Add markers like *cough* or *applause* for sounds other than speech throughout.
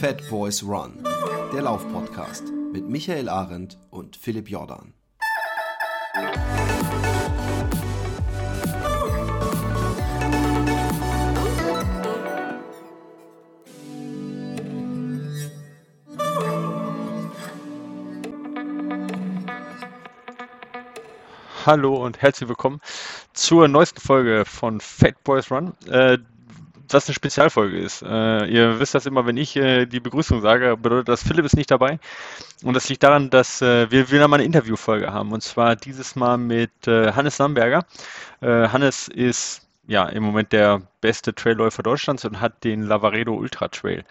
Fat Boys Run, der Laufpodcast mit Michael Arendt und Philipp Jordan. Hallo und herzlich willkommen zur neuesten Folge von Fat Boys Run. Äh, was eine Spezialfolge ist. Äh, ihr wisst das immer, wenn ich äh, die Begrüßung sage, bedeutet das, Philipp ist nicht dabei. Und das liegt daran, dass äh, wir wieder mal eine Interviewfolge haben. Und zwar dieses Mal mit äh, Hannes Lamberger. Äh, Hannes ist ja im Moment der beste Trailläufer Deutschlands und hat den Lavaredo Ultra Trail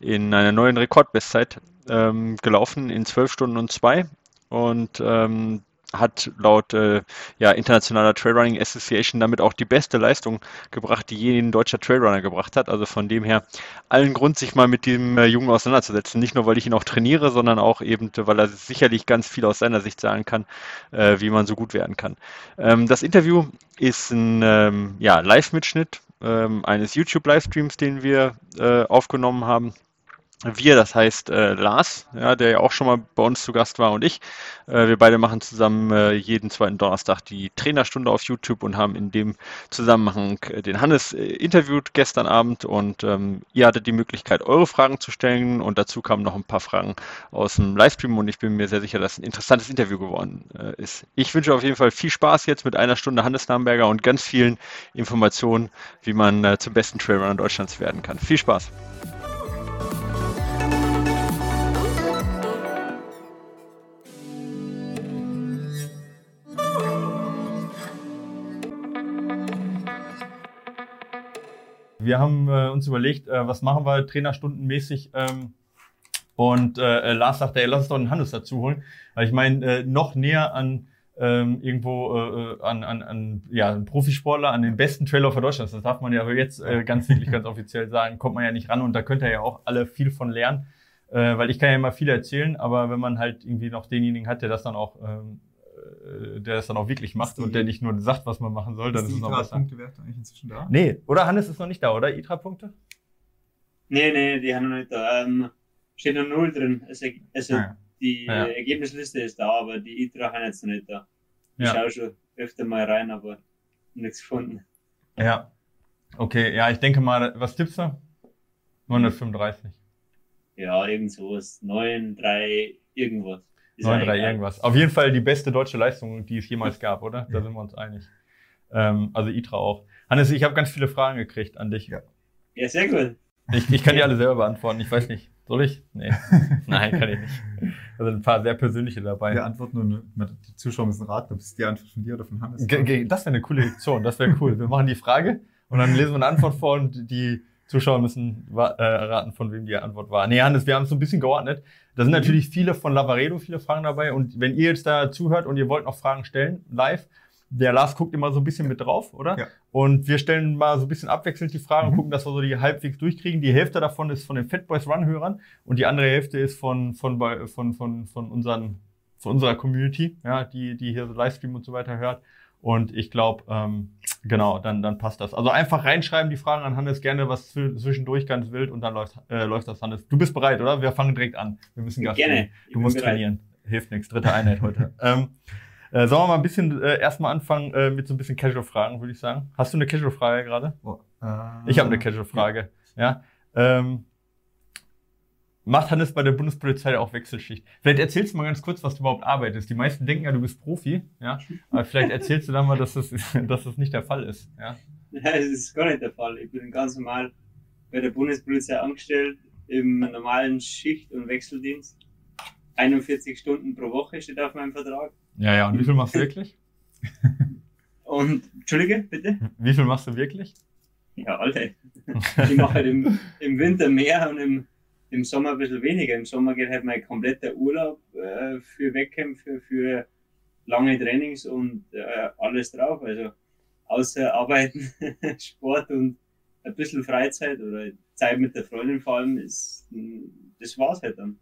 in einer neuen Rekordbestzeit ähm, gelaufen in 12 Stunden und 2. Und ähm, hat laut äh, ja, internationaler Trailrunning Association damit auch die beste Leistung gebracht, die je ein deutscher Trailrunner gebracht hat. Also von dem her allen Grund, sich mal mit dem äh, Jungen auseinanderzusetzen. Nicht nur, weil ich ihn auch trainiere, sondern auch eben, weil er sicherlich ganz viel aus seiner Sicht sagen kann, äh, wie man so gut werden kann. Ähm, das Interview ist ein ähm, ja, Live-Mitschnitt ähm, eines YouTube-Livestreams, den wir äh, aufgenommen haben wir, das heißt äh, Lars, ja, der ja auch schon mal bei uns zu Gast war und ich. Äh, wir beide machen zusammen äh, jeden zweiten Donnerstag die Trainerstunde auf YouTube und haben in dem Zusammenhang äh, den Hannes äh, interviewt gestern Abend und ähm, ihr hattet die Möglichkeit, eure Fragen zu stellen und dazu kamen noch ein paar Fragen aus dem Livestream und ich bin mir sehr sicher, dass ein interessantes Interview geworden äh, ist. Ich wünsche auf jeden Fall viel Spaß jetzt mit einer Stunde Hannes Namberger und ganz vielen Informationen, wie man zum besten Trailrunner Deutschlands werden kann. Viel Spaß! Wir haben äh, uns überlegt, äh, was machen wir trainerstundenmäßig. Ähm, und äh, Lars sagte, ey, lass uns doch einen Hannes dazu holen. Weil ich meine, äh, noch näher an ähm, irgendwo äh, äh an, an, an ja, einen Profisportler, an den besten Trailer für Deutschland. Das darf man ja jetzt äh, ganz wirklich ganz offiziell sagen, kommt man ja nicht ran und da könnt ihr ja auch alle viel von lernen. Äh, weil ich kann ja immer viel erzählen, aber wenn man halt irgendwie noch denjenigen hat, der das dann auch ähm, äh, der es dann auch wirklich macht und der nicht nur sagt, was man machen soll, dann ist, ist es noch besser. Punktewert eigentlich inzwischen da? Nee, oder Hannes ist noch nicht da, oder? ITRA-Punkte? Nee, nee, die haben noch nicht da. Ähm, steht noch null drin. Also, also ja. die ja. Ergebnisliste ist da, aber die ITRA haben jetzt noch nicht da. Ich ja. schaue schon öfter mal rein, aber nichts gefunden. Ja. Okay, ja, ich denke mal, was tippst du? 935. Ja, irgend sowas. 9, 3, irgendwas. 9-3 irgendwas. Auf jeden Fall die beste deutsche Leistung, die es jemals gab, oder? Da sind wir uns einig. Ähm, also ITRA auch. Hannes, ich habe ganz viele Fragen gekriegt an dich. Ja, ja sehr gut. Ich, ich kann die alle selber beantworten. Ich weiß nicht. Soll ich? Nee. *laughs* Nein, kann ich nicht. Da sind ein paar sehr persönliche dabei. Wir antworten und die Zuschauer müssen raten, ob es die Antwort von dir oder von Hannes ist. Das wäre eine coole Lektion. Das wäre cool. Wir machen die Frage und dann lesen wir eine Antwort vor und die Zuschauer müssen äh, raten, von wem die Antwort war. Nee, Hannes, wir haben es so ein bisschen geordnet. Da sind mhm. natürlich viele von Lavaredo, viele Fragen dabei. Und wenn ihr jetzt da zuhört und ihr wollt noch Fragen stellen, live, der Lars guckt immer so ein bisschen mit drauf, oder? Ja. Und wir stellen mal so ein bisschen abwechselnd die Fragen mhm. und gucken, dass wir so die halbwegs durchkriegen. Die Hälfte davon ist von den Fatboys Run-Hörern und die andere Hälfte ist von, von, von, von, von, unseren, von unserer Community, ja, die, die hier so Livestream und so weiter hört. Und ich glaube, ähm, genau, dann, dann passt das. Also einfach reinschreiben, die Fragen an Hannes, gerne was zwischendurch ganz wild und dann läuft, äh, läuft das, Hannes. Du bist bereit, oder? Wir fangen direkt an. Wir müssen Gas Gerne. Du musst bereit. trainieren. Hilft nichts. Dritte Einheit heute. *laughs* ähm, äh, sollen wir mal ein bisschen äh, erstmal anfangen äh, mit so ein bisschen Casual-Fragen, würde ich sagen. Hast du eine Casual-Frage gerade? Oh, äh, ich habe eine Casual-Frage. Ja. ja? Ähm, macht Hannes bei der Bundespolizei auch Wechselschicht. Vielleicht erzählst du mal ganz kurz, was du überhaupt arbeitest. Die meisten denken ja, du bist Profi, ja. Aber vielleicht erzählst du dann mal, dass das, *laughs* dass das nicht der Fall ist, ja. Ja, das ist gar nicht der Fall. Ich bin ganz normal bei der Bundespolizei angestellt, im normalen Schicht- und Wechseldienst. 41 Stunden pro Woche steht auf meinem Vertrag. Ja, ja, und wie viel machst du wirklich? *laughs* Und, Entschuldige, bitte? Wie viel machst du wirklich? Ja, alle. Ich mache halt im, im Winter mehr und im, im Sommer ein bisschen weniger. Im Sommer geht halt mein kompletter Urlaub äh, für Wettkämpfe, für lange Trainings und äh, alles drauf. Also außer Arbeiten, *laughs* Sport und ein bisschen Freizeit oder Zeit mit der Freundin vor allem, ist, das war's halt dann.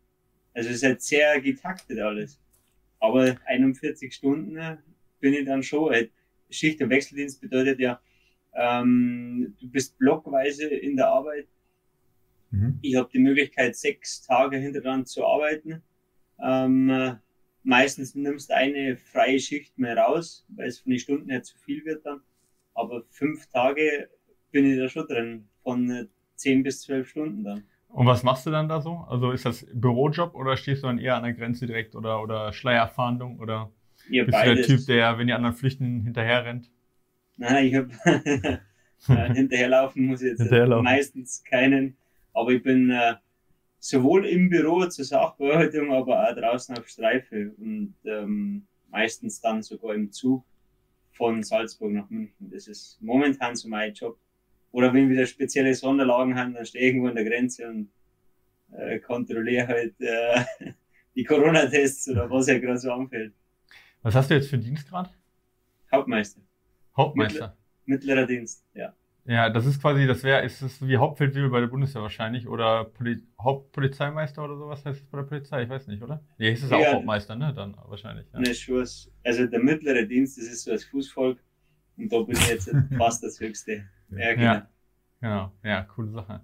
Also es ist halt sehr getaktet alles. Aber 41 Stunden äh, bin ich dann schon. Halt, Schicht- und Wechseldienst bedeutet ja, ähm, du bist blockweise in der Arbeit Mhm. Ich habe die Möglichkeit, sechs Tage hintereinander zu arbeiten. Ähm, meistens nimmst du eine freie Schicht mehr raus, weil es von den Stunden her zu viel wird dann. Aber fünf Tage bin ich da schon drin, von zehn bis zwölf Stunden dann. Und was machst du dann da so? Also ist das Bürojob oder stehst du dann eher an der Grenze direkt oder, oder Schleierfahndung oder ja, bist beides. du der Typ, der, wenn die anderen flüchten, hinterher rennt? Nein, ich habe *laughs* *laughs* hinterherlaufen muss ich jetzt meistens keinen, aber ich bin äh, sowohl im Büro zur Sachbearbeitung, aber auch draußen auf Streife und ähm, meistens dann sogar im Zug von Salzburg nach München. Das ist momentan so mein Job. Oder wenn wieder spezielle Sonderlagen haben, dann stehe ich irgendwo an der Grenze und äh, kontrolliere halt äh, *laughs* die Corona-Tests oder was ja gerade so anfällt. Was hast du jetzt für Dienstgrad? Hauptmeister. Hauptmeister. Mittler, mittlerer Dienst, ja. Ja, das ist quasi, das wäre, ist das wie Hauptfeldwebel bei der Bundeswehr wahrscheinlich oder Poli Hauptpolizeimeister oder sowas heißt es bei der Polizei, ich weiß nicht, oder? Ja, ist es ja, auch Hauptmeister, ne? Dann wahrscheinlich. Ja. Ne, Schuss. Also der mittlere Dienst, das ist so das Fußvolk und da bin ich jetzt *laughs* fast das Höchste. Ja, genau. Ja, genau. Ja, coole Sache.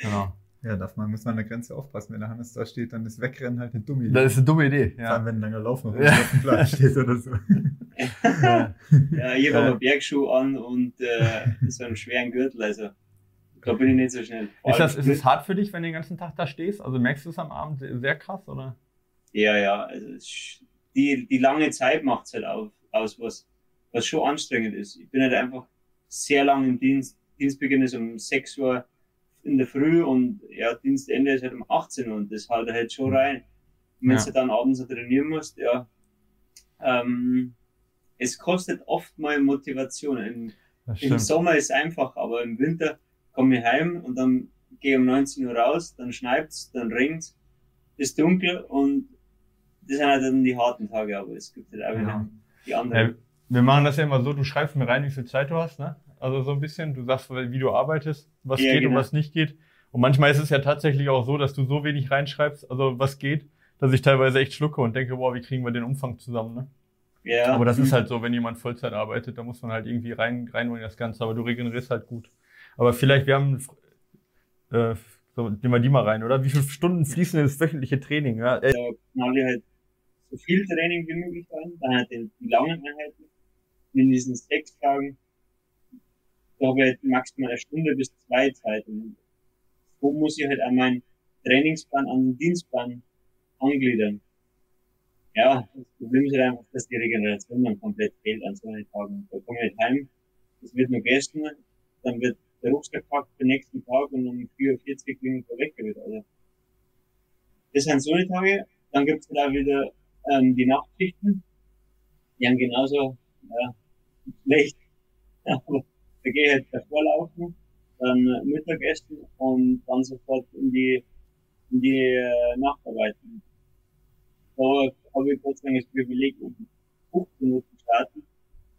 Genau. Ja, darf man, muss man an der Grenze aufpassen. Wenn der Hannes da steht, dann ist Wegrennen halt eine dumme Idee. Das ist eine dumme Idee, ja. Vor allem, wenn ein langer Lauf noch ja. auf dem Platz steht oder so. *laughs* ja, ich habe aber Bergschuh an und äh, so einen schweren Gürtel, also da bin ich nicht so schnell. ist, das, ist es hart für dich, wenn du den ganzen Tag da stehst? Also merkst du es am Abend sehr krass, oder? Ja, ja, also die, die lange Zeit macht es halt auf, aus, was, was schon anstrengend ist. Ich bin halt einfach sehr lang im Dienst Dienstbeginn ist um 6 Uhr in der Früh und ja, Dienstende ist halt um 18 Uhr und das haut halt schon rein. Und wenn ja. du dann abends so trainieren musst, ja, ähm, es kostet oft mal Motivation. Im, Im, Sommer ist einfach, aber im Winter komme ich heim und dann gehe um 19 Uhr raus, dann schneit's, dann regnet's, ist dunkel und das sind halt dann die harten Tage, aber es gibt halt auch wieder ja. die anderen. Ja, wir machen das ja immer so, du schreibst mir rein, wie viel Zeit du hast, ne? Also so ein bisschen, du sagst, wie du arbeitest, was ja, geht genau. und was nicht geht. Und manchmal ist es ja tatsächlich auch so, dass du so wenig reinschreibst, also was geht, dass ich teilweise echt schlucke und denke, boah, wie kriegen wir den Umfang zusammen, ne? Ja. Aber das ist halt so, wenn jemand Vollzeit arbeitet, da muss man halt irgendwie rein, reinholen das Ganze, aber du regenerierst halt gut. Aber vielleicht, wir haben, äh, so, nehmen wir die mal rein, oder? Wie viele Stunden fließen in das wöchentliche Training? Ja, äh, knall ich halt so viel Training wie möglich rein, dann halt die langen Einheiten, in diesen sechs Tagen da habe ich halt maximal eine Stunde bis zwei Zeit. Und so muss ich halt an meinen Trainingsplan, an den Dienstplan angliedern. Ja, das Problem ist halt einfach, dass die Regeneration dann komplett fehlt an so einen Tagen. Da komme ich halt heim, es wird nur gegessen, dann wird der Rucksack gepackt für den nächsten Tag und um 4.40 Uhr bin ich weggewirt. Also, das sind so eine Tage. Dann gibt's halt auch wieder ähm, die Nachtschichten. Die haben genauso ja, schlecht. *laughs* Da gehe ich halt davor laufen, dann Mittagessen und dann sofort in die, in die äh, Nachtarbeit. Da habe ich Dank das Privileg, um 15 Minuten starten.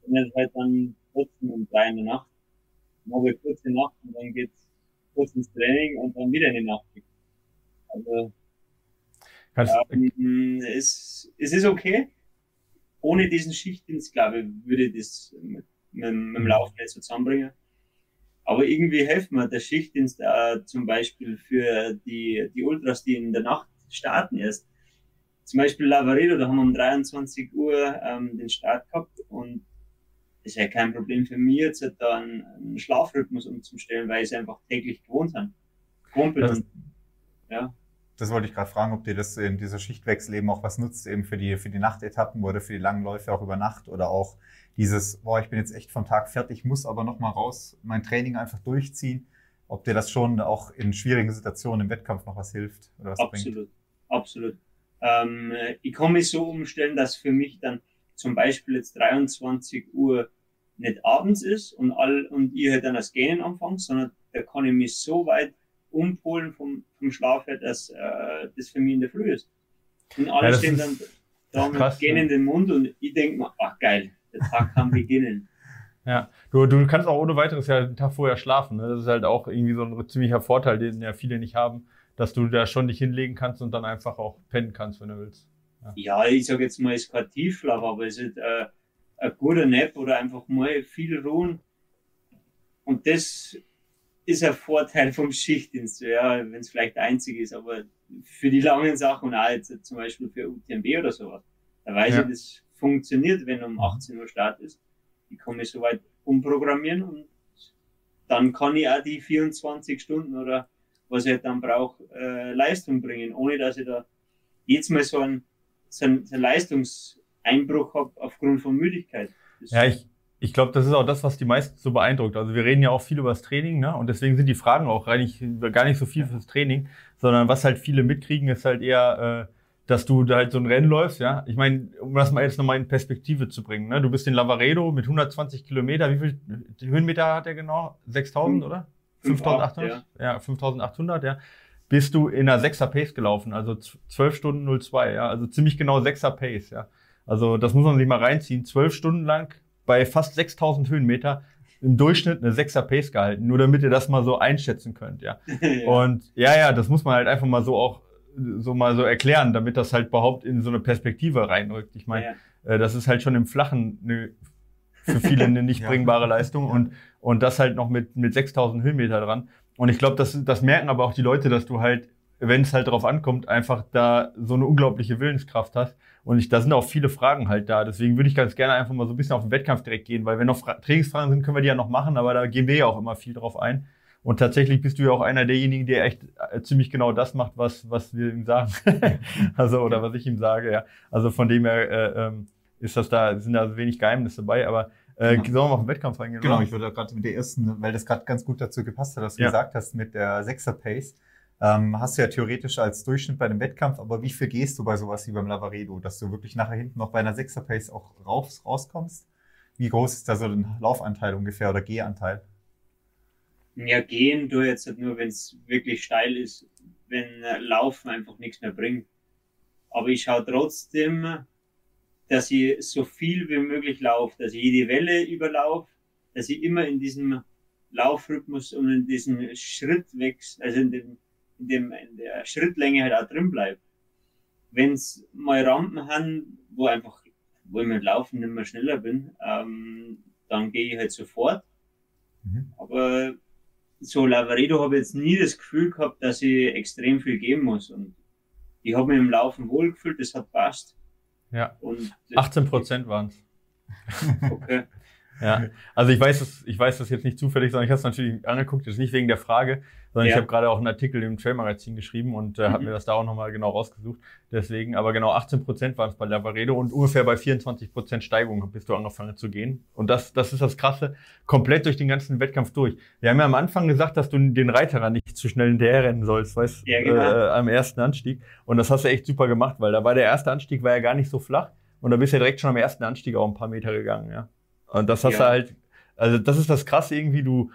Und jetzt halt dann trotzdem um drei in der Nacht. Dann habe ich kurze Nacht und dann geht's kurz ins Training und dann wieder in die Nacht. Also, ähm, es, es ist okay. Ohne diesen Schichtdienst, glaube ich, würde das mit mit, mit dem Laufen nicht so zusammenbringen. Aber irgendwie helfen mir der Schichtdienst äh, zum Beispiel für die, die Ultras, die in der Nacht starten erst. Zum Beispiel Lavaredo, da haben wir um 23 Uhr ähm, den Start gehabt und das ist ja kein Problem für mich, jetzt da einen, einen Schlafrhythmus umzustellen, weil ich es einfach täglich gewohnt habe. Kumpel das, ja. Das wollte ich gerade fragen, ob dir das in dieser Schichtwechsel eben auch was nutzt, eben für die, für die Nachtetappen oder für die langen Läufe auch über Nacht oder auch dieses, boah, ich bin jetzt echt vom Tag fertig, muss aber noch mal raus, mein Training einfach durchziehen, ob dir das schon auch in schwierigen Situationen im Wettkampf noch was hilft oder was absolut, bringt. Absolut, ähm, ich kann mich so umstellen, dass für mich dann zum Beispiel jetzt 23 Uhr nicht abends ist und all und ihr halt dann das Gähnen anfangt, sondern da kann ich mich so weit umpolen vom, vom Schlaf her, dass äh, das für mich in der Früh ist. Und alle ja, stehen dann da mit krass, gähnenden ja. Mund und ich denke mir, ach geil, der Tag kann *laughs* beginnen. Ja, du, du kannst auch ohne weiteres ja den Tag vorher schlafen. Ne? Das ist halt auch irgendwie so ein ziemlicher Vorteil, den ja viele nicht haben, dass du da schon dich hinlegen kannst und dann einfach auch pennen kannst, wenn du willst. Ja, ja ich sage jetzt mal, es ist kein Tiefschlaf, aber es ist äh, ein guter Nap oder einfach mal viel ruhen. Und das ist ein Vorteil vom Schichtdienst, ja, wenn es vielleicht der einzige ist, aber für die langen Sachen auch jetzt zum Beispiel für UTMB oder sowas, da weiß ja. ich, das funktioniert, wenn um 18 Uhr Start ist. Ich kann mich soweit umprogrammieren und dann kann ich auch die 24 Stunden oder was ich dann brauche, äh, Leistung bringen, ohne dass ich da jetzt mal so einen, so einen, so einen Leistungseinbruch habe aufgrund von Müdigkeit. Das ja, ich, ich glaube, das ist auch das, was die meisten so beeindruckt. Also wir reden ja auch viel über das Training, ne? Und deswegen sind die Fragen auch gar nicht, gar nicht so viel fürs Training, sondern was halt viele mitkriegen, ist halt eher, äh, dass du da halt so ein Rennen läufst, ja. Ich meine, um das mal jetzt nochmal in Perspektive zu bringen, ne? Du bist in Lavaredo mit 120 Kilometer, wie viel Höhenmeter hat er genau? 6000, oder? 5800? Ja. ja, 5800, ja. Bist du in einer 6er Pace gelaufen, also 12 Stunden 02, ja. Also ziemlich genau 6er Pace, ja. Also das muss man sich mal reinziehen. 12 Stunden lang bei fast 6000 Höhenmeter im Durchschnitt eine 6er Pace gehalten, nur damit ihr das mal so einschätzen könnt, ja. *laughs* ja. Und ja, ja, das muss man halt einfach mal so auch so mal so erklären, damit das halt überhaupt in so eine Perspektive reinrückt. Ich meine, ja. äh, das ist halt schon im Flachen eine, für viele eine nicht *laughs* bringbare Leistung ja. und, und das halt noch mit, mit 6000 Höhenmeter dran. Und ich glaube, das, das merken aber auch die Leute, dass du halt, wenn es halt darauf ankommt, einfach da so eine unglaubliche Willenskraft hast. Und ich, da sind auch viele Fragen halt da. Deswegen würde ich ganz gerne einfach mal so ein bisschen auf den Wettkampf direkt gehen, weil wenn noch Fra Trainingsfragen sind, können wir die ja noch machen, aber da gehen wir ja auch immer viel drauf ein. Und tatsächlich bist du ja auch einer derjenigen, der echt äh, ziemlich genau das macht, was, was wir ihm sagen. *laughs* also, oder was ich ihm sage, ja. Also von dem her äh, ähm, ist das da, sind da wenig Geheimnisse dabei, aber äh, genau. sollen wir mal auf den Wettkampf reingehen? Genau, ich würde gerade mit der ersten, weil das gerade ganz gut dazu gepasst hat, was du ja. gesagt hast mit der Sechser Pace. Ähm, hast du ja theoretisch als Durchschnitt bei einem Wettkampf, aber wie viel gehst du bei sowas wie beim Lavaredo, dass du wirklich nachher hinten noch bei einer Sechser Pace auch raus, rauskommst? Wie groß ist da so ein Laufanteil ungefähr oder Gehanteil? Ja, gehen du jetzt nur, wenn es wirklich steil ist, wenn Laufen einfach nichts mehr bringt. Aber ich schaue trotzdem, dass ich so viel wie möglich laufe, dass ich jede Welle überlaufe, dass ich immer in diesem Laufrhythmus und in diesem Schrittwechsel, also in, dem, in, dem, in der Schrittlänge halt auch drin bleibe. Wenn es mal Rampen haben, wo einfach, wo ich mit Laufen nicht mehr schneller bin, ähm, dann gehe ich halt sofort. Mhm. Aber so Lavaredo habe ich jetzt nie das Gefühl gehabt, dass ich extrem viel geben muss. Und ich habe mich im Laufen wohlgefühlt, das hat passt. Ja. Und 18 Prozent waren es. Okay. Ja, *laughs* also ich weiß das, ich weiß das jetzt nicht zufällig, sondern ich habe es natürlich angeguckt, das ist nicht wegen der Frage, sondern ja. ich habe gerade auch einen Artikel im Trail-Magazin geschrieben und äh, mhm. habe mir das da auch nochmal genau rausgesucht. Deswegen, aber genau 18 Prozent waren es bei Lavaredo und ungefähr bei 24 Prozent Steigung bist du angefangen zu gehen. Und das, das ist das Krasse, komplett durch den ganzen Wettkampf durch. Wir haben ja am Anfang gesagt, dass du den Reiterer nicht zu schnell hinterher rennen sollst, weißt ja, genau. äh, am ersten Anstieg. Und das hast du echt super gemacht, weil da war der erste Anstieg war ja gar nicht so flach und da bist du ja direkt schon am ersten Anstieg auch ein paar Meter gegangen, ja. Und das hast ja. du halt, also das ist das Krasse irgendwie, du,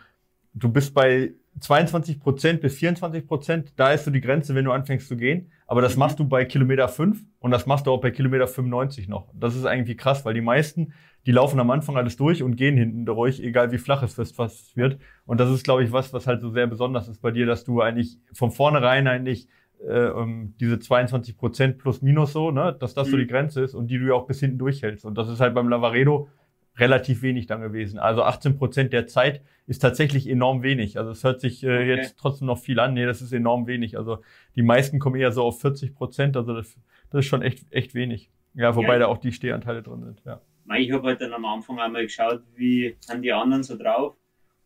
du bist bei 22 Prozent bis 24 Prozent, da ist so die Grenze, wenn du anfängst zu gehen. Aber das mhm. machst du bei Kilometer 5 und das machst du auch bei Kilometer 95 noch. Das ist eigentlich krass, weil die meisten, die laufen am Anfang alles durch und gehen hinten durch, egal wie flach es fast wird. Und das ist, glaube ich, was, was halt so sehr besonders ist bei dir, dass du eigentlich von vornherein eigentlich äh, um, diese 22 Prozent plus minus so, ne, dass das mhm. so die Grenze ist und die du ja auch bis hinten durchhältst. Und das ist halt beim Lavaredo relativ wenig dann gewesen. Also 18 Prozent der Zeit ist tatsächlich enorm wenig. Also es hört sich äh, okay. jetzt trotzdem noch viel an. Nee, das ist enorm wenig. Also die meisten kommen eher so auf 40 Prozent. Also das, das ist schon echt, echt wenig. Ja, wobei ja, da auch die Stehanteile drin sind. Ja. Ich habe halt dann am Anfang einmal geschaut, wie sind die anderen so drauf.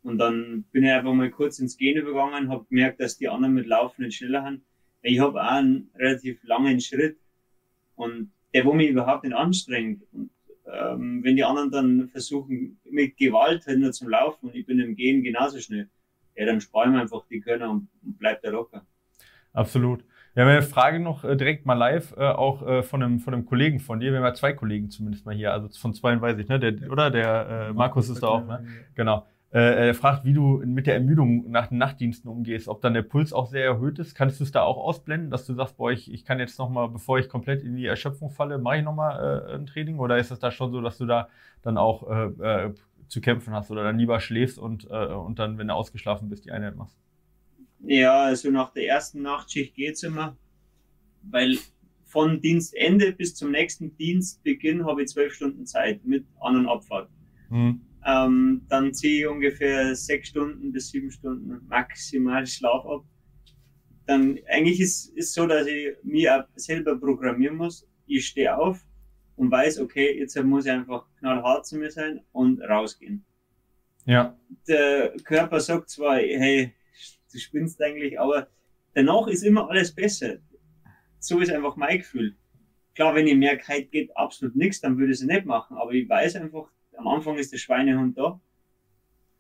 Und dann bin ich einfach mal kurz ins Gehen übergegangen, habe gemerkt, dass die anderen mit Laufen nicht schneller haben. Ich habe auch einen relativ langen Schritt und der, wo mich überhaupt nicht anstrengt. Und ähm, wenn die anderen dann versuchen, mit Gewalt halt nur zum Laufen und ich bin im Gehen genauso schnell, ja, dann sparen wir einfach die Körner und, und bleibt da locker. Absolut. Wir haben eine Frage noch äh, direkt mal live, äh, auch äh, von, einem, von einem Kollegen von dir. Wir haben ja zwei Kollegen zumindest mal hier, also von zwei weiß ich, ne? Der, oder? Der äh, Markus ist da auch, ne? Genau. Äh, er fragt, wie du mit der Ermüdung nach den Nachtdiensten umgehst, ob dann der Puls auch sehr erhöht ist. Kannst du es da auch ausblenden, dass du sagst, boah, ich, ich kann jetzt nochmal, bevor ich komplett in die Erschöpfung falle, mache ich nochmal äh, ein Training? Oder ist es da schon so, dass du da dann auch äh, äh, zu kämpfen hast oder dann lieber schläfst und, äh, und dann, wenn du ausgeschlafen bist, die Einheit machst? Ja, also nach der ersten Nachtschicht geht's immer, weil von Dienstende bis zum nächsten Dienstbeginn habe ich zwölf Stunden Zeit mit An- und Abfahrt. Mhm. Ähm, dann ziehe ich ungefähr sechs Stunden bis sieben Stunden maximal Schlaf ab. Dann eigentlich ist es so, dass ich mir selber programmieren muss. Ich stehe auf und weiß, okay, jetzt muss ich einfach knallhart zu mir sein und rausgehen. Ja. Der Körper sagt zwar, hey, du spinnst eigentlich, aber danach ist immer alles besser. So ist einfach mein Gefühl. Klar, wenn ich merke, heute geht absolut nichts, dann würde ich es nicht machen, aber ich weiß einfach, am Anfang ist der Schweinehund da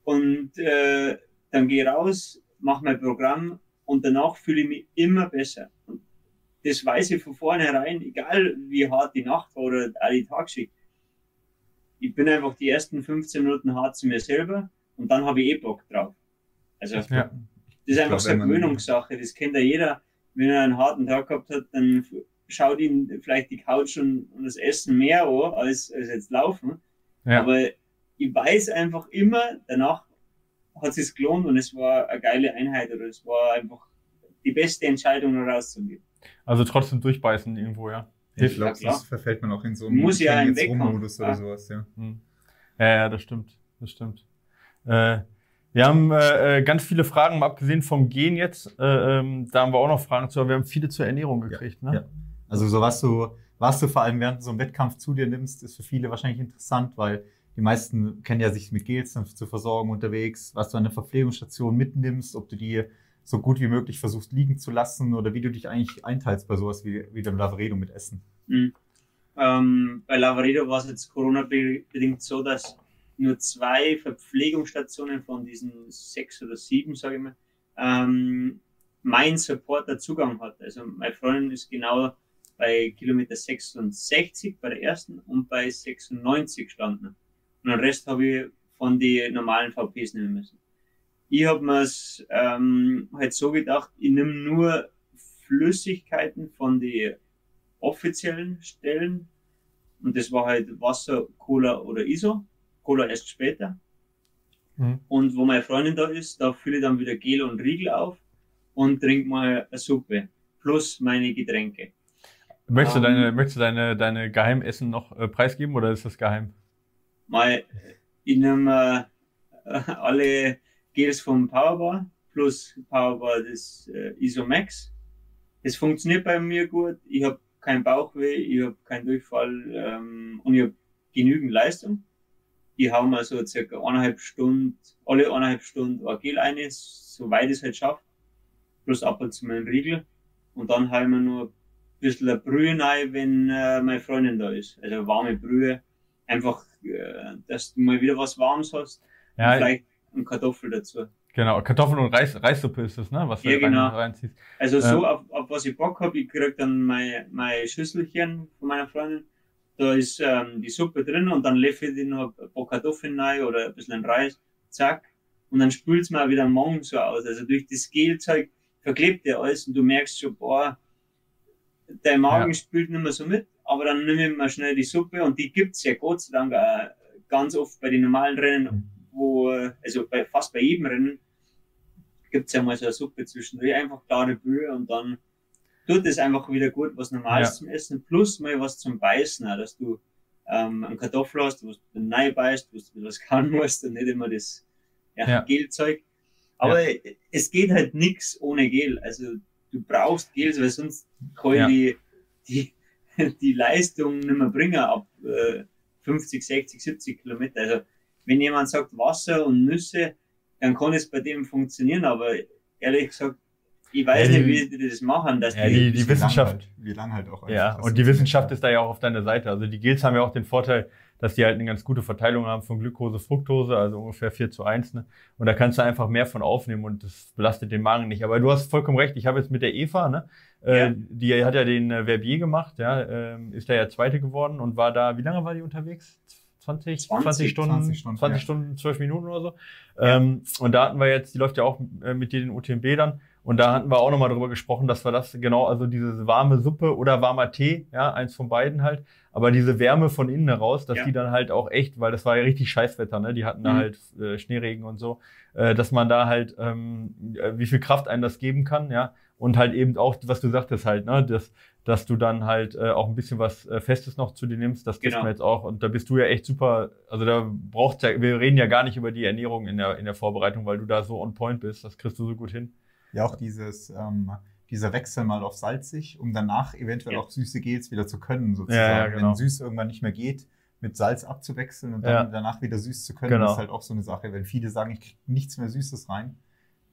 und äh, dann gehe ich raus, mache mein Programm und danach fühle ich mich immer besser. Und das weiß ich von vornherein, egal wie hart die Nacht war oder auch die Tagschicht ich bin einfach die ersten 15 Minuten hart zu mir selber und dann habe ich eh Bock drauf. Also ja. das ist einfach so eine Gewöhnungssache, das kennt ja jeder. Wenn er einen harten Tag gehabt hat, dann schaut ihn vielleicht die Couch und, und das Essen mehr an, als, als jetzt laufen. Ja. Aber ich weiß einfach immer, danach hat es sich gelohnt und es war eine geile Einheit oder es war einfach die beste Entscheidung rauszugehen. Also trotzdem durchbeißen irgendwo, ja. Ich glaube, das verfällt man auch in so einen Muss ja einen Modus oder sowas, ja. Hm. ja. Ja, das stimmt. Das stimmt. Äh, wir haben äh, äh, ganz viele Fragen, mal abgesehen vom Gehen jetzt. Äh, ähm, da haben wir auch noch Fragen zu, aber wir haben viele zur Ernährung gekriegt. Ja, ne? ja. Also so was du, was du vor allem während so einem Wettkampf zu dir nimmst, ist für viele wahrscheinlich interessant, weil die meisten kennen ja sich mit Gels zu versorgen unterwegs, was du an der Verpflegungsstation mitnimmst, ob du die so gut wie möglich versuchst liegen zu lassen oder wie du dich eigentlich einteilst bei sowas wie, wie dem Lavaredo mit Essen? Mhm. Ähm, bei Lavaredo war es jetzt Corona-bedingt so, dass nur zwei Verpflegungsstationen von diesen sechs oder sieben, sage ich mal, ähm, mein Supporter Zugang hat. Also meine Freundin ist genau bei Kilometer 66 bei der ersten und bei 96 standen. Und den Rest habe ich von den normalen VPs nehmen müssen. Ich habe mir es ähm, halt so gedacht, ich nehme nur Flüssigkeiten von den offiziellen Stellen. Und das war halt Wasser, Cola oder ISO. Cola erst später. Mhm. Und wo meine Freundin da ist, da fülle ich dann wieder Gel und Riegel auf und trinke mal eine Suppe. Plus meine Getränke. Möchtest du, um, deine, möchtest du deine, deine Geheimessen noch äh, preisgeben oder ist das geheim? Mal, ich nehme äh, *laughs* alle Gels vom Powerbar plus Powerbar des äh, Isomax. Es funktioniert bei mir gut. Ich habe keinen Bauchweh, ich habe keinen Durchfall ähm, und ich habe genügend Leistung. Ich hau mal so circa eineinhalb Stunden, alle eineinhalb Stunden ein Gel ein, soweit ich es halt schaffe. Plus ab und zu meinen Riegel. Und dann hau ich mir nur bisschen Brühe rein, wenn äh, meine Freundin da ist. Also warme Brühe. Einfach, äh, dass du mal wieder was Warmes hast. Ja, vielleicht und Kartoffel dazu. Genau, Kartoffeln und Reis, Reissuppe ist das, ne? Was du ja, genau. reinziehst. Also so, ähm, auf, auf was ich Bock habe, ich krieg dann mein, mein Schüsselchen von meiner Freundin. Da ist ähm, die Suppe drin und dann löffel ich noch ein paar Kartoffeln rein oder ein bisschen Reis, zack. Und dann spült es mir auch wieder Morgen so aus. Also durch das Gelzeug verklebt der alles und du merkst schon, boah, dein Magen ja. spült nicht mehr so mit. Aber dann nehme ich mal schnell die Suppe und die gibt's ja Gott sei Dank auch ganz oft bei den normalen Rennen wo, also bei, fast bei jedem Rennen gibt es ja mal so eine Suppe zwischendurch, einfach klare Brühe und dann tut es einfach wieder gut, was Normales ja. zum Essen, plus mal was zum Beißen, auch, dass du ähm, einen Kartoffel hast, wo du neu beißt, wo du was *laughs* kann musst und nicht immer das ja, ja. Gelzeug. Aber ja. es geht halt nichts ohne Gel. Also du brauchst Gel, weil sonst kann ja. die, die, die Leistung nicht mehr bringen ab äh, 50, 60, 70 Kilometer. Also wenn jemand sagt Wasser und Nüsse, dann kann es bei dem funktionieren, aber ehrlich gesagt, ich weiß ja, die, nicht, wie die das machen. Dass ja, die, die, die Wissenschaft. Halt, wie lange halt auch. Ja, und die Wissenschaft ist da ja auch auf deiner Seite. Also die Gels haben ja auch den Vorteil, dass die halt eine ganz gute Verteilung haben von Glukose, Fructose, also ungefähr 4 zu 1. Ne? Und da kannst du einfach mehr von aufnehmen und das belastet den Magen nicht. Aber du hast vollkommen recht. Ich habe jetzt mit der Eva, ne? Äh, ja. die hat ja den äh, Verbier gemacht, ja, äh, ist da ja Zweite geworden und war da, wie lange war die unterwegs? 20, 20, 20 Stunden, 20 Stunden, 20 ja. Stunden, 12 Minuten oder so. Ja. Ähm, und da hatten wir jetzt, die läuft ja auch äh, mit dir den UTMB dann. Und da hatten wir auch nochmal drüber gesprochen, dass wir das genau, also diese warme Suppe oder warmer Tee, ja, eins von beiden halt, aber diese Wärme von innen heraus, dass ja. die dann halt auch echt, weil das war ja richtig Scheißwetter, ne? Die hatten mhm. da halt äh, Schneeregen und so, äh, dass man da halt, ähm, äh, wie viel Kraft einem das geben kann, ja. und halt eben auch, was du sagtest halt, ne, dass, dass du dann halt äh, auch ein bisschen was äh, Festes noch zu dir nimmst, das genau. wir jetzt auch. Und da bist du ja echt super, also da braucht ja, wir reden ja gar nicht über die Ernährung in der, in der Vorbereitung, weil du da so on point bist, das kriegst du so gut hin. Ja, auch dieses, ähm, dieser Wechsel mal auf salzig, um danach eventuell ja. auch süße Gels wieder zu können, sozusagen. Ja, ja, genau. Wenn süß irgendwann nicht mehr geht, mit Salz abzuwechseln und dann danach wieder süß zu können, genau. ist halt auch so eine Sache. Wenn viele sagen, ich kriege nichts mehr Süßes rein,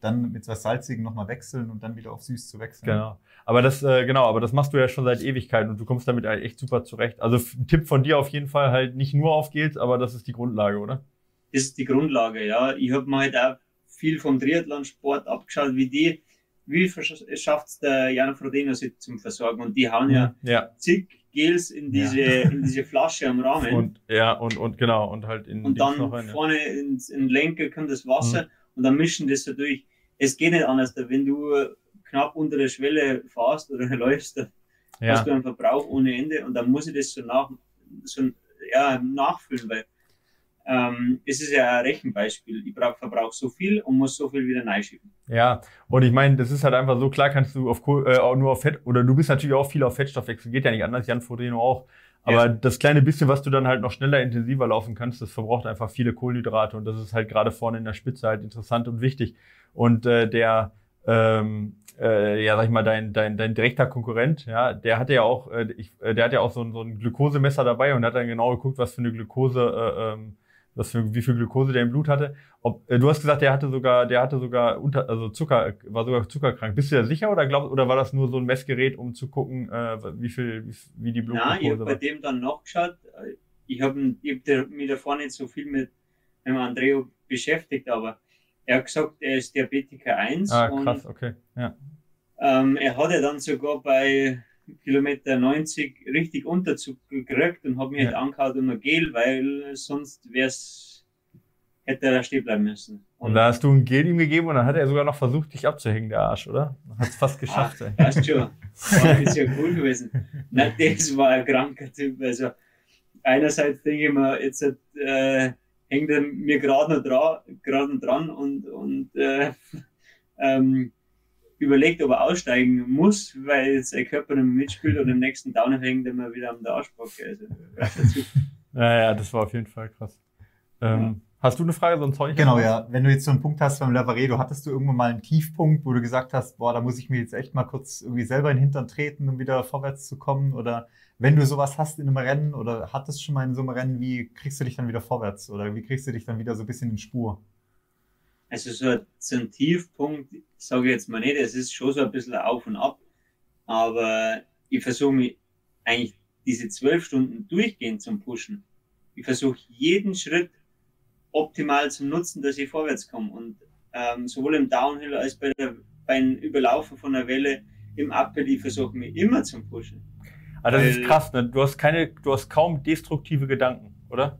dann mit was Salzigem nochmal wechseln und dann wieder auf süß zu wechseln. Genau. Aber das, äh, genau, aber das machst du ja schon seit Ewigkeiten und du kommst damit halt echt super zurecht. Also ein Tipp von dir auf jeden Fall halt nicht nur auf Gels, aber das ist die Grundlage, oder? Ist die Grundlage, ja. Ich habe mir halt auch viel vom Triathlon-Sport abgeschaut, wie die, wie schafft es der Jan Frodeno sich zum Versorgen und die hauen ja, ja. zig Gels in diese, ja. in diese Flasche am Rahmen. Und, ja, und, und genau, und halt in Und dann rein, vorne ja. ins, in den Lenker kommt das Wasser mhm. und dann mischen das so durch es geht nicht anders. Wenn du knapp unter der Schwelle fährst oder *laughs* läufst, dann hast du einen Verbrauch ohne Ende und dann muss ich das so, nach, so ja, nachfüllen, weil ähm, es ist ja ein Rechenbeispiel. Ich verbrauche so viel und muss so viel wieder reinschieben. Ja, und ich meine, das ist halt einfach so, klar kannst du auf, äh, nur auf Fett, oder du bist natürlich auch viel auf Fettstoffwechsel, geht ja nicht anders, Jan Frodeno auch. Aber ja. das kleine bisschen, was du dann halt noch schneller, intensiver laufen kannst, das verbraucht einfach viele Kohlenhydrate und das ist halt gerade vorne in der Spitze halt interessant und wichtig. Und äh, der, ähm, äh, ja, sag ich mal, dein, dein, dein direkter Konkurrent, ja, der hatte ja auch, äh, ich, äh, der hat ja auch so ein, so ein Glukosemesser dabei und hat dann genau geguckt, was für eine Glukose, äh, ähm, was für, wie viel Glukose der im Blut hatte. Ob, äh, du hast gesagt, der hatte sogar, der hatte sogar unter, also Zucker, war sogar zuckerkrank. Bist du da sicher oder glaubst, oder war das nur so ein Messgerät, um zu gucken, äh, wie viel, wie, wie die Blutglucose war? Ja, ich habe bei dem dann nachgeschaut. Ich habe hab mich davor nicht so viel mit, mit Andreo beschäftigt, aber er hat gesagt, er ist Diabetiker 1. Ah, krass, okay. Ja. Ähm, er hat ja dann sogar bei Kilometer 90 richtig Unterzug gekriegt und hat mich ja. halt angehauen um ein Gel, weil sonst wär's, hätte er da stehen bleiben müssen. Und, und da hast du ein Gel ihm gegeben und dann hat er sogar noch versucht, dich abzuhängen, der Arsch, oder? Hat es fast geschafft. Ach, weißt schon. Das ist ja cool gewesen. Nein, das war ein kranker Typ. Also einerseits denke ich mir, jetzt äh, hängt er mir gerade noch dran, gerade dran und, und äh, *laughs* ähm, überlegt, ob er aussteigen muss, weil sein Körper nicht mehr mitspielt und im nächsten Down hängt er mal wieder am Arschbacke. Also, *laughs* ja, ja, das war auf jeden Fall krass. Ähm, ja. Hast du eine Frage, sonst ich Genau, ja. Wenn du jetzt so einen Punkt hast beim Lavaredo, hattest du irgendwann mal einen Tiefpunkt, wo du gesagt hast, boah, da muss ich mir jetzt echt mal kurz irgendwie selber in den Hintern treten, um wieder vorwärts zu kommen? Oder wenn du sowas hast in einem Rennen oder hattest schon mal in so einem Rennen, wie kriegst du dich dann wieder vorwärts oder wie kriegst du dich dann wieder so ein bisschen in Spur? Also so, so ein Tiefpunkt, sage ich jetzt mal nicht, es ist schon so ein bisschen auf und ab, aber ich versuche mich eigentlich diese zwölf Stunden durchgehend zum Pushen. Ich versuche jeden Schritt optimal zum Nutzen, dass ich vorwärts komme und ähm, sowohl im Downhill als bei der, beim Überlaufen von der Welle im Uphill, ich versuche mich immer zum Pushen. Aber das ist krass, ne? Du hast keine, du hast kaum destruktive Gedanken, oder?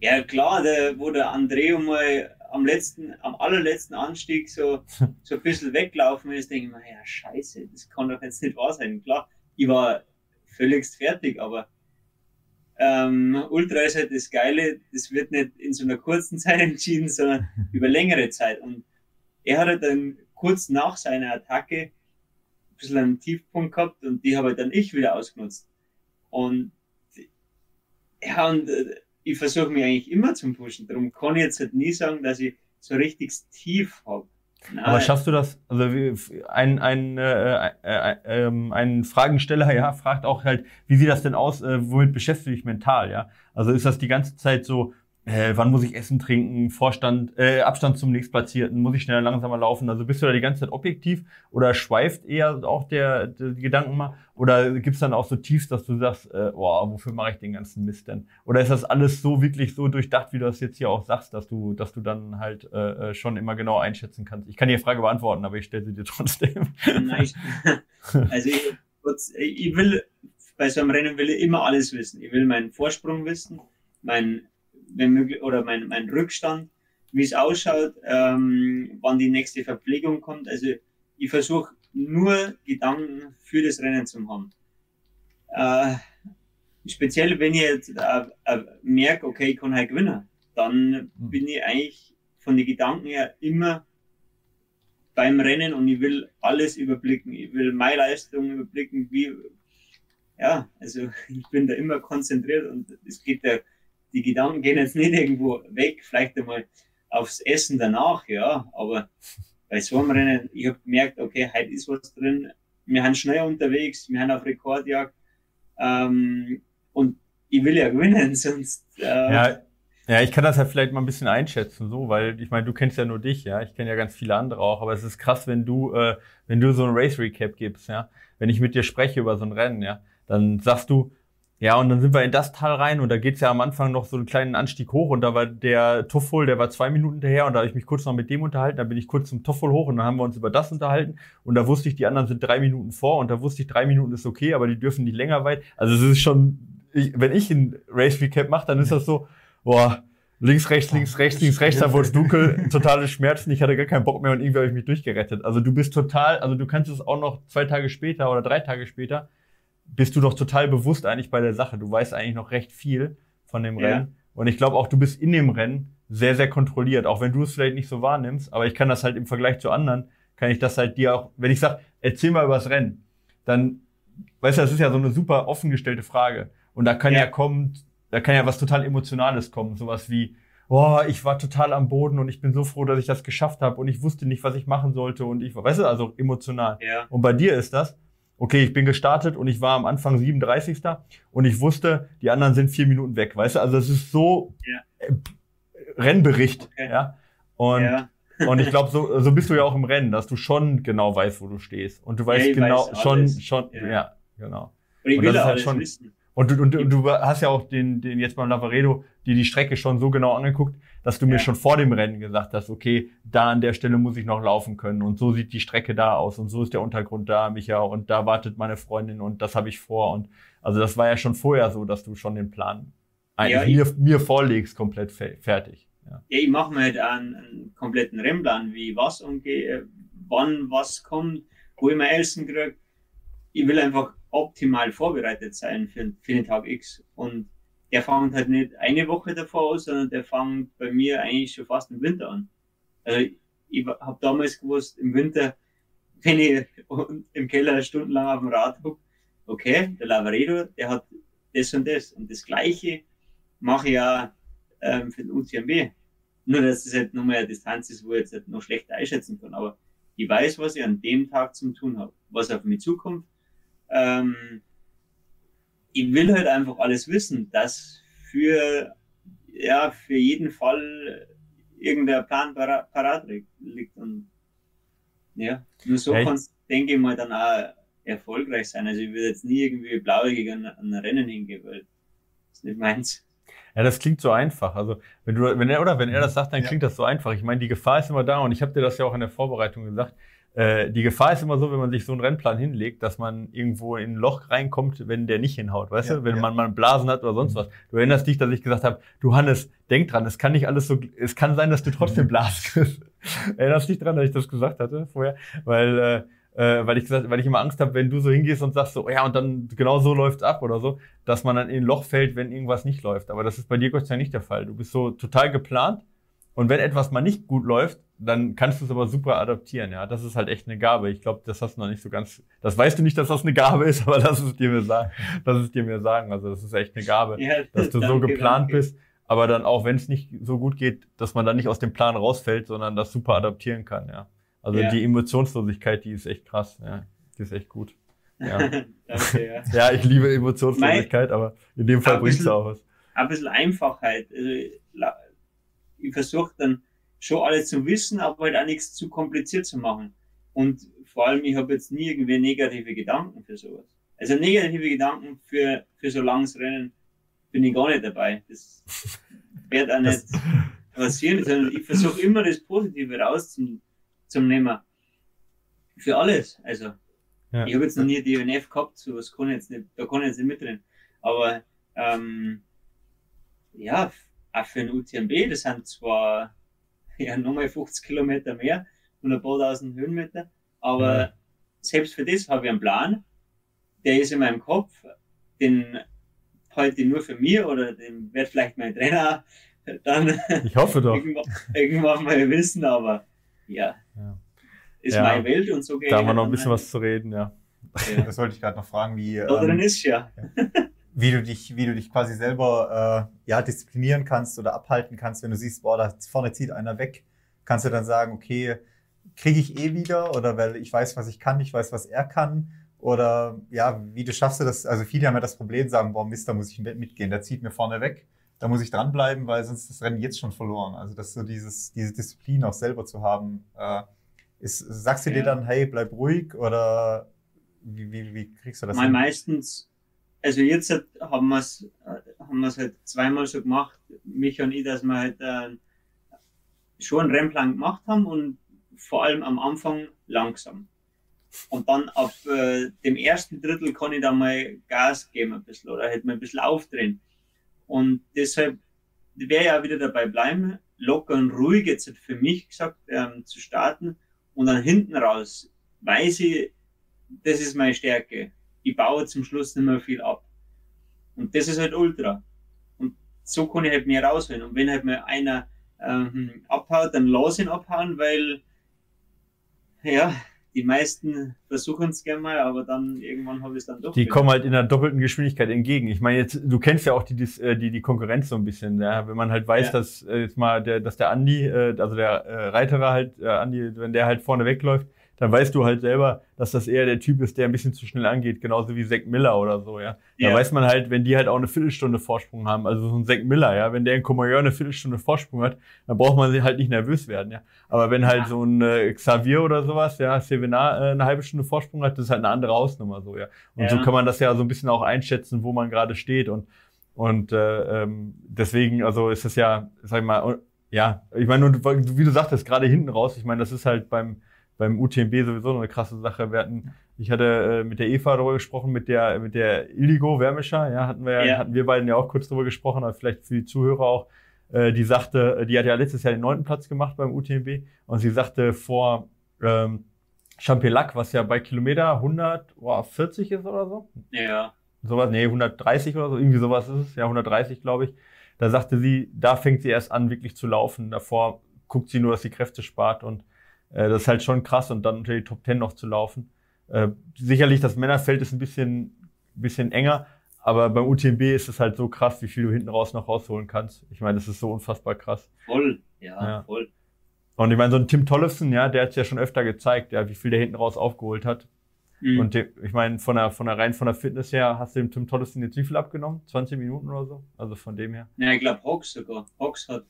Ja klar, der, wo der André mal am letzten, am allerletzten Anstieg so, *laughs* so ein bisschen weglaufen ist, denke ich mir, ja scheiße, das kann doch jetzt nicht wahr sein. Klar, ich war völligst fertig, aber ähm, Ultra ist halt das Geile, das wird nicht in so einer kurzen *laughs* Zeit entschieden, sondern *laughs* über längere Zeit. Und er hat halt dann kurz nach seiner Attacke bisschen einen Tiefpunkt gehabt und die habe dann ich wieder ausgenutzt. Und ja, und äh, ich versuche mich eigentlich immer zum Pushen. Darum kann ich jetzt halt nie sagen, dass ich so richtig tief habe. Aber schaffst du das? Also ein, ein, äh, äh, äh, ähm, ein Fragensteller *laughs* ja, fragt auch halt, wie sieht das denn aus, äh, womit beschäftigst du dich mental? Ja? Also ist das die ganze Zeit so, äh, wann muss ich essen, trinken, Vorstand, äh, Abstand zum nächstplatzierten, muss ich schneller, langsamer laufen? Also bist du da die ganze Zeit objektiv oder schweift eher auch der, der die Gedanken mal? Oder gibt's dann auch so Tiefs, dass du sagst, äh, boah, wofür mache ich den ganzen Mist denn? Oder ist das alles so wirklich so durchdacht, wie du das jetzt hier auch sagst, dass du, dass du dann halt äh, äh schon immer genau einschätzen kannst? Ich kann die Frage beantworten, aber ich stelle sie dir *laughs* trotzdem. Nein, ich, also ich, ich will bei so einem Rennen will ich immer alles wissen. Ich will meinen Vorsprung wissen, mein wenn möglich, oder mein, mein Rückstand, wie es ausschaut, ähm, wann die nächste Verpflegung kommt. Also ich versuche nur Gedanken für das Rennen zu haben. Äh, speziell wenn ich jetzt äh, äh, merke, okay, ich kann halt gewinnen, dann mhm. bin ich eigentlich von den Gedanken her immer beim Rennen und ich will alles überblicken. Ich will meine Leistung überblicken, wie, ja, also *laughs* ich bin da immer konzentriert und es geht ja, die Gedanken gehen jetzt nicht irgendwo weg, vielleicht einmal aufs Essen danach, ja, aber bei so einem Rennen, ich habe gemerkt, okay, heute ist was drin, wir sind schnell unterwegs, wir sind auf Rekordjagd ähm, und ich will ja gewinnen, *laughs* sonst. Äh, ja, ja, ich kann das ja vielleicht mal ein bisschen einschätzen, so, weil ich meine, du kennst ja nur dich, ja, ich kenne ja ganz viele andere auch, aber es ist krass, wenn du, äh, wenn du so ein Race Recap gibst, ja, wenn ich mit dir spreche über so ein Rennen, ja, dann sagst du, ja, und dann sind wir in das Tal rein und da geht's ja am Anfang noch so einen kleinen Anstieg hoch und da war der Tuffel, der war zwei Minuten hinterher und da habe ich mich kurz noch mit dem unterhalten, dann bin ich kurz zum Tuffel hoch und dann haben wir uns über das unterhalten und da wusste ich, die anderen sind drei Minuten vor und da wusste ich, drei Minuten ist okay, aber die dürfen nicht länger weit. Also es ist schon, ich, wenn ich ein Race Recap mache, dann ist das so, boah, links, rechts, links, rechts, links, rechts, dann wurde es dunkel, totale Schmerzen, ich hatte gar keinen Bock mehr und irgendwie habe ich mich durchgerettet. Also du bist total, also du kannst es auch noch zwei Tage später oder drei Tage später bist du doch total bewusst eigentlich bei der Sache. Du weißt eigentlich noch recht viel von dem ja. Rennen. Und ich glaube auch, du bist in dem Rennen sehr, sehr kontrolliert, auch wenn du es vielleicht nicht so wahrnimmst. Aber ich kann das halt im Vergleich zu anderen, kann ich das halt dir auch, wenn ich sage, erzähl mal über das Rennen, dann, weißt du, das ist ja so eine super offengestellte Frage. Und da kann ja, ja kommen, da kann ja was total Emotionales kommen. Sowas wie, boah, ich war total am Boden und ich bin so froh, dass ich das geschafft habe und ich wusste nicht, was ich machen sollte und ich, weißt du, also emotional. Ja. Und bei dir ist das, okay, ich bin gestartet und ich war am Anfang 37. und ich wusste, die anderen sind vier Minuten weg, weißt du? Also es ist so ja. Äh, Rennbericht, okay. ja. Und, ja. *laughs* und ich glaube, so, so bist du ja auch im Rennen, dass du schon genau weißt, wo du stehst. Und du weißt ja, genau, weiß schon, schon, ja, ja genau. Und ich und will das halt schon, wissen. Und du, und, und du hast ja auch den, den jetzt beim Lavaredo, die die Strecke schon so genau angeguckt, dass du ja. mir schon vor dem Rennen gesagt hast, okay, da an der Stelle muss ich noch laufen können und so sieht die Strecke da aus und so ist der Untergrund da, Micha, und da wartet meine Freundin und das habe ich vor. Und also das war ja schon vorher so, dass du schon den Plan ja, mir, mir vorlegst, komplett fertig. Ja, ja ich mache mir halt einen, einen, kompletten Rennplan, wie was umgehe, wann was kommt, wo ich mein Essen kriege. Ich will einfach optimal vorbereitet sein für, für den Tag X. Und der fängt halt nicht eine Woche davor aus, sondern der fängt bei mir eigentlich schon fast im Winter an. Also ich habe damals gewusst, im Winter, wenn ich *laughs* im Keller stundenlang auf dem Rad hocke, okay, der Lavaredo, der hat das und das. Und das Gleiche mache ich ja ähm, für den UTMB. Nur, dass es halt nochmal eine Distanz ist, wo ich jetzt halt noch schlechter einschätzen kann. Aber ich weiß, was ich an dem Tag zum tun habe, was auf mich zukommt. Ähm, ich will halt einfach alles wissen, dass für, ja, für jeden Fall irgendein Plan parat liegt. Und ja, nur so ja, kannst denke ich mal, dann auch erfolgreich sein. Also ich würde jetzt nie irgendwie blauäugig an, an ein Rennen hingehen, weil das ist nicht meins. Ja, das klingt so einfach. Also, wenn du, wenn er oder wenn er das sagt, dann klingt das so einfach. Ich meine, die Gefahr ist immer da und ich habe dir das ja auch in der Vorbereitung gesagt. Äh, die Gefahr ist immer so, wenn man sich so einen Rennplan hinlegt, dass man irgendwo in ein Loch reinkommt, wenn der nicht hinhaut, weißt ja, du? Wenn ja. man mal Blasen hat oder sonst was. Du erinnerst dich, dass ich gesagt habe, du Hannes, denk dran, es kann nicht alles so, es kann sein, dass du trotzdem Blasen kriegst. *laughs* Erinnerst dich dran, dass ich das gesagt hatte vorher? Weil, äh, äh, weil ich gesagt, weil ich immer Angst habe, wenn du so hingehst und sagst so, ja, und dann genau so läuft's ab oder so, dass man dann in ein Loch fällt, wenn irgendwas nicht läuft. Aber das ist bei dir Gott sei Dank nicht der Fall. Du bist so total geplant und wenn etwas mal nicht gut läuft, dann kannst du es aber super adaptieren. Ja, das ist halt echt eine Gabe. Ich glaube, das hast du noch nicht so ganz. Das weißt du nicht, dass das eine Gabe ist, *laughs* aber lass es dir mir sagen. Lass es dir mir sagen. Also das ist echt eine Gabe, ja, dass du so geplant danke. bist. Aber dann auch, wenn es nicht so gut geht, dass man dann nicht aus dem Plan rausfällt, sondern das super adaptieren kann. Ja. Also ja. die Emotionslosigkeit, die ist echt krass. Ja, die ist echt gut. *laughs* Ja, danke, ja. *laughs* ja ich liebe Emotionslosigkeit, mein, aber in dem Fall bringt es auch was. Ein bisschen Einfachheit. Also, ich versuche dann schon alles zu wissen, aber halt auch nichts zu kompliziert zu machen. Und vor allem, ich habe jetzt nie irgendwie negative Gedanken für sowas. Also negative Gedanken für, für so langes Rennen bin ich gar nicht dabei. Das wird auch nicht passieren, sondern ich versuche immer das Positive rauszunehmen. Für alles. Also, ja. ich habe jetzt noch nie DNF gehabt, so was kann ich jetzt nicht, da kann ich jetzt nicht mitreden. Aber, ähm, ja, auch für ein UTMB, das sind zwar *laughs* ja nochmal 50 Kilometer mehr und ein paar tausend Höhenmeter, aber ja. selbst für das habe ich einen Plan, der ist in meinem Kopf, den halte ich nur für mich oder den wird vielleicht mein Trainer *laughs* dann ich hoffe doch. irgendwann, irgendwann mal wissen, aber ja. ja. ist ja, meine Welt und so geht Da haben wir noch ein bisschen was zu reden, ja. ja. Das wollte ich gerade noch fragen, wie. Da drin ähm, ist ja. Wie du dich, wie du dich quasi selber äh, ja, disziplinieren kannst oder abhalten kannst, wenn du siehst, boah, da vorne zieht einer weg, kannst du dann sagen, okay, kriege ich eh wieder oder weil ich weiß, was ich kann, ich weiß, was er kann. Oder ja, wie du schaffst du das? Also viele haben ja das Problem, sagen, boah, Mist, da muss ich mitgehen, der zieht mir vorne weg. Da muss ich dranbleiben, weil sonst ist das Rennen jetzt schon verloren. Also das so dieses, diese Disziplin auch selber zu haben. Äh, ist, sagst du ja. dir dann, hey, bleib ruhig oder wie, wie, wie kriegst du das? Mal hin? meistens, also jetzt haben wir es haben wir's halt zweimal so gemacht, mich und ich, dass wir halt äh, schon einen Rennplan gemacht haben und vor allem am Anfang langsam. Und dann ab äh, dem ersten Drittel kann ich dann mal Gas geben ein bisschen oder halt mal ein bisschen aufdrehen. Und deshalb wäre ja wieder dabei bleiben, locker und ruhig jetzt für mich gesagt ähm, zu starten und dann hinten raus weiß ich, das ist meine Stärke. Ich baue zum Schluss nicht mehr viel ab. Und das ist halt Ultra. Und so kann ich halt mehr rausholen. Und wenn halt mal einer ähm, abhaut, dann lass ihn abhauen, weil ja, die meisten versuchen es gerne mal, aber dann irgendwann habe ich es dann doch. Die kommen halt in einer doppelten Geschwindigkeit entgegen. Ich meine, jetzt, du kennst ja auch die, äh, die, die Konkurrenz so ein bisschen, ja? wenn man halt weiß, ja. dass äh, jetzt mal der, dass der Andi, äh, also der äh, Reiterer halt, äh, Andi, wenn der halt vorne wegläuft, dann weißt du halt selber, dass das eher der Typ ist, der ein bisschen zu schnell angeht, genauso wie Zack Miller oder so, ja. Da ja. weiß man halt, wenn die halt auch eine Viertelstunde Vorsprung haben, also so ein Zack Miller, ja, wenn der in Comayeur eine Viertelstunde Vorsprung hat, dann braucht man sich halt nicht nervös werden, ja. Aber wenn halt so ein äh, Xavier oder sowas, ja, Sevenar äh, eine halbe Stunde Vorsprung hat, das ist halt eine andere Hausnummer so, ja. Und ja. so kann man das ja so ein bisschen auch einschätzen, wo man gerade steht und und äh, ähm, deswegen, also ist es ja, sag ich mal, ja, ich meine, wie du sagtest, gerade hinten raus, ich meine, das ist halt beim beim UTMB sowieso noch eine krasse Sache. Wir hatten, ich hatte äh, mit der Eva darüber gesprochen, mit der, mit der Illigo Wärmischer, ja, hatten wir, ja. hatten wir beiden ja auch kurz darüber gesprochen, aber vielleicht für die Zuhörer auch. Äh, die sagte, die hat ja letztes Jahr den neunten Platz gemacht beim UTMB und sie sagte vor ähm, Champelac, was ja bei Kilometer 140 ist oder so. Ja. Sowas, nee, 130 oder so, irgendwie sowas ist es, ja, 130, glaube ich. Da sagte sie, da fängt sie erst an, wirklich zu laufen. Davor guckt sie nur, dass sie Kräfte spart und äh, das ist halt schon krass und dann unter die Top Ten noch zu laufen. Äh, sicherlich, das Männerfeld ist ein bisschen, bisschen enger, aber beim UTMB ist es halt so krass, wie viel du hinten raus noch rausholen kannst. Ich meine, das ist so unfassbar krass. Voll, ja, ja. voll. Und ich meine, so ein Tim Tollefson, ja, der hat es ja schon öfter gezeigt, ja, wie viel der hinten raus aufgeholt hat. Mhm. Und de, ich meine, von der, von der rein von der Fitness her, hast du dem Tim Tollefson jetzt wie viel abgenommen? 20 Minuten oder so? Also von dem her. Ja, ich glaube Hawks sogar. Hawks hat,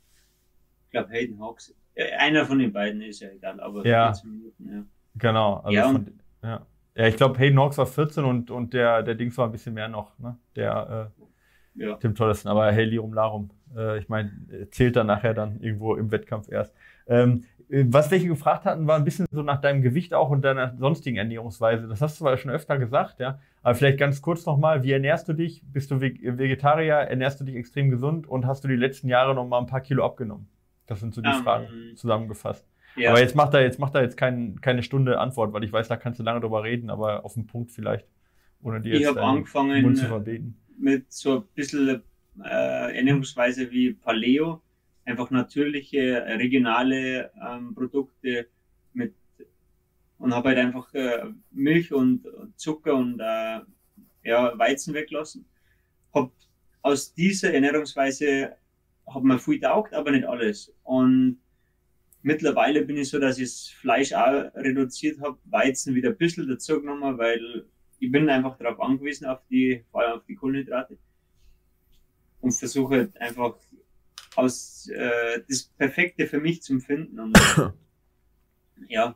ich glaube Hayden Hawks einer von den beiden ist ja egal, aber ja. Minuten, ja. Genau. Also ja, von, ja. ja, ich glaube, Hayden Hawks war 14 und, und der, der Dings war ein bisschen mehr noch, ne? Der äh, ja. Tim Tollison, aber hey, Lirum Larum. Äh, ich meine, zählt dann nachher dann irgendwo im Wettkampf erst. Ähm, was welche gefragt hatten, war ein bisschen so nach deinem Gewicht auch und deiner sonstigen Ernährungsweise. Das hast du zwar schon öfter gesagt, ja. Aber vielleicht ganz kurz nochmal, wie ernährst du dich? Bist du Vegetarier? Ernährst du dich extrem gesund und hast du die letzten Jahre noch mal ein paar Kilo abgenommen? Das sind so die um, ähm, Fragen zusammengefasst. Ja. Aber jetzt macht er jetzt macht er jetzt kein, keine Stunde Antwort, weil ich weiß, da kannst du lange drüber reden, aber auf den Punkt vielleicht, ohne dir jetzt ich angefangen Mund zu verbeten. mit so ein bisschen äh, Ernährungsweise wie Paleo, einfach natürliche regionale ähm, Produkte mit und habe halt einfach äh, Milch und Zucker und äh, ja, Weizen weglassen. Hab aus dieser Ernährungsweise hat mir viel taugt, aber nicht alles. Und mittlerweile bin ich so, dass ich das Fleisch auch reduziert habe, Weizen wieder ein bisschen dazu genommen, weil ich bin einfach darauf angewiesen, auf die, vor allem auf die Kohlenhydrate. Und versuche halt einfach aus äh, das Perfekte für mich zu finden. Und *coughs* ja,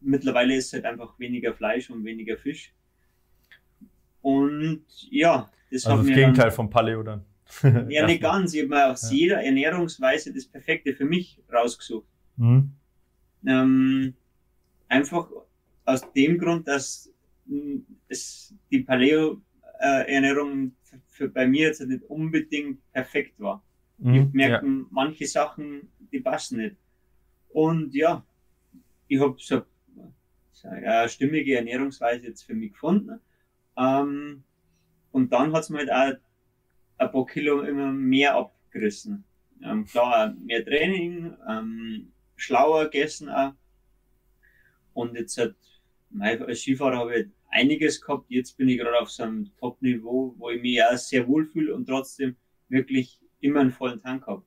mittlerweile ist halt einfach weniger Fleisch und weniger Fisch. Und ja, das also das Gegenteil vom Paleo dann. *laughs* ja, nicht ganz. Ich habe mir aus ja. jeder Ernährungsweise das Perfekte für mich rausgesucht. Mhm. Ähm, einfach aus dem Grund, dass es die Paleo-Ernährung für bei mir jetzt nicht unbedingt perfekt war. Mhm, ich merke, ja. manche Sachen, die passen nicht. Und ja, ich habe so eine stimmige Ernährungsweise jetzt für mich gefunden. Ähm, und dann hat es mir halt auch ein paar Kilo immer mehr abgerissen. Ähm, klar, mehr Training, ähm, schlauer gegessen auch. Und jetzt hat, als Skifahrer habe ich einiges gehabt. Jetzt bin ich gerade auf so einem Top-Niveau, wo ich mich auch sehr wohl fühle und trotzdem wirklich immer einen vollen Tank habe.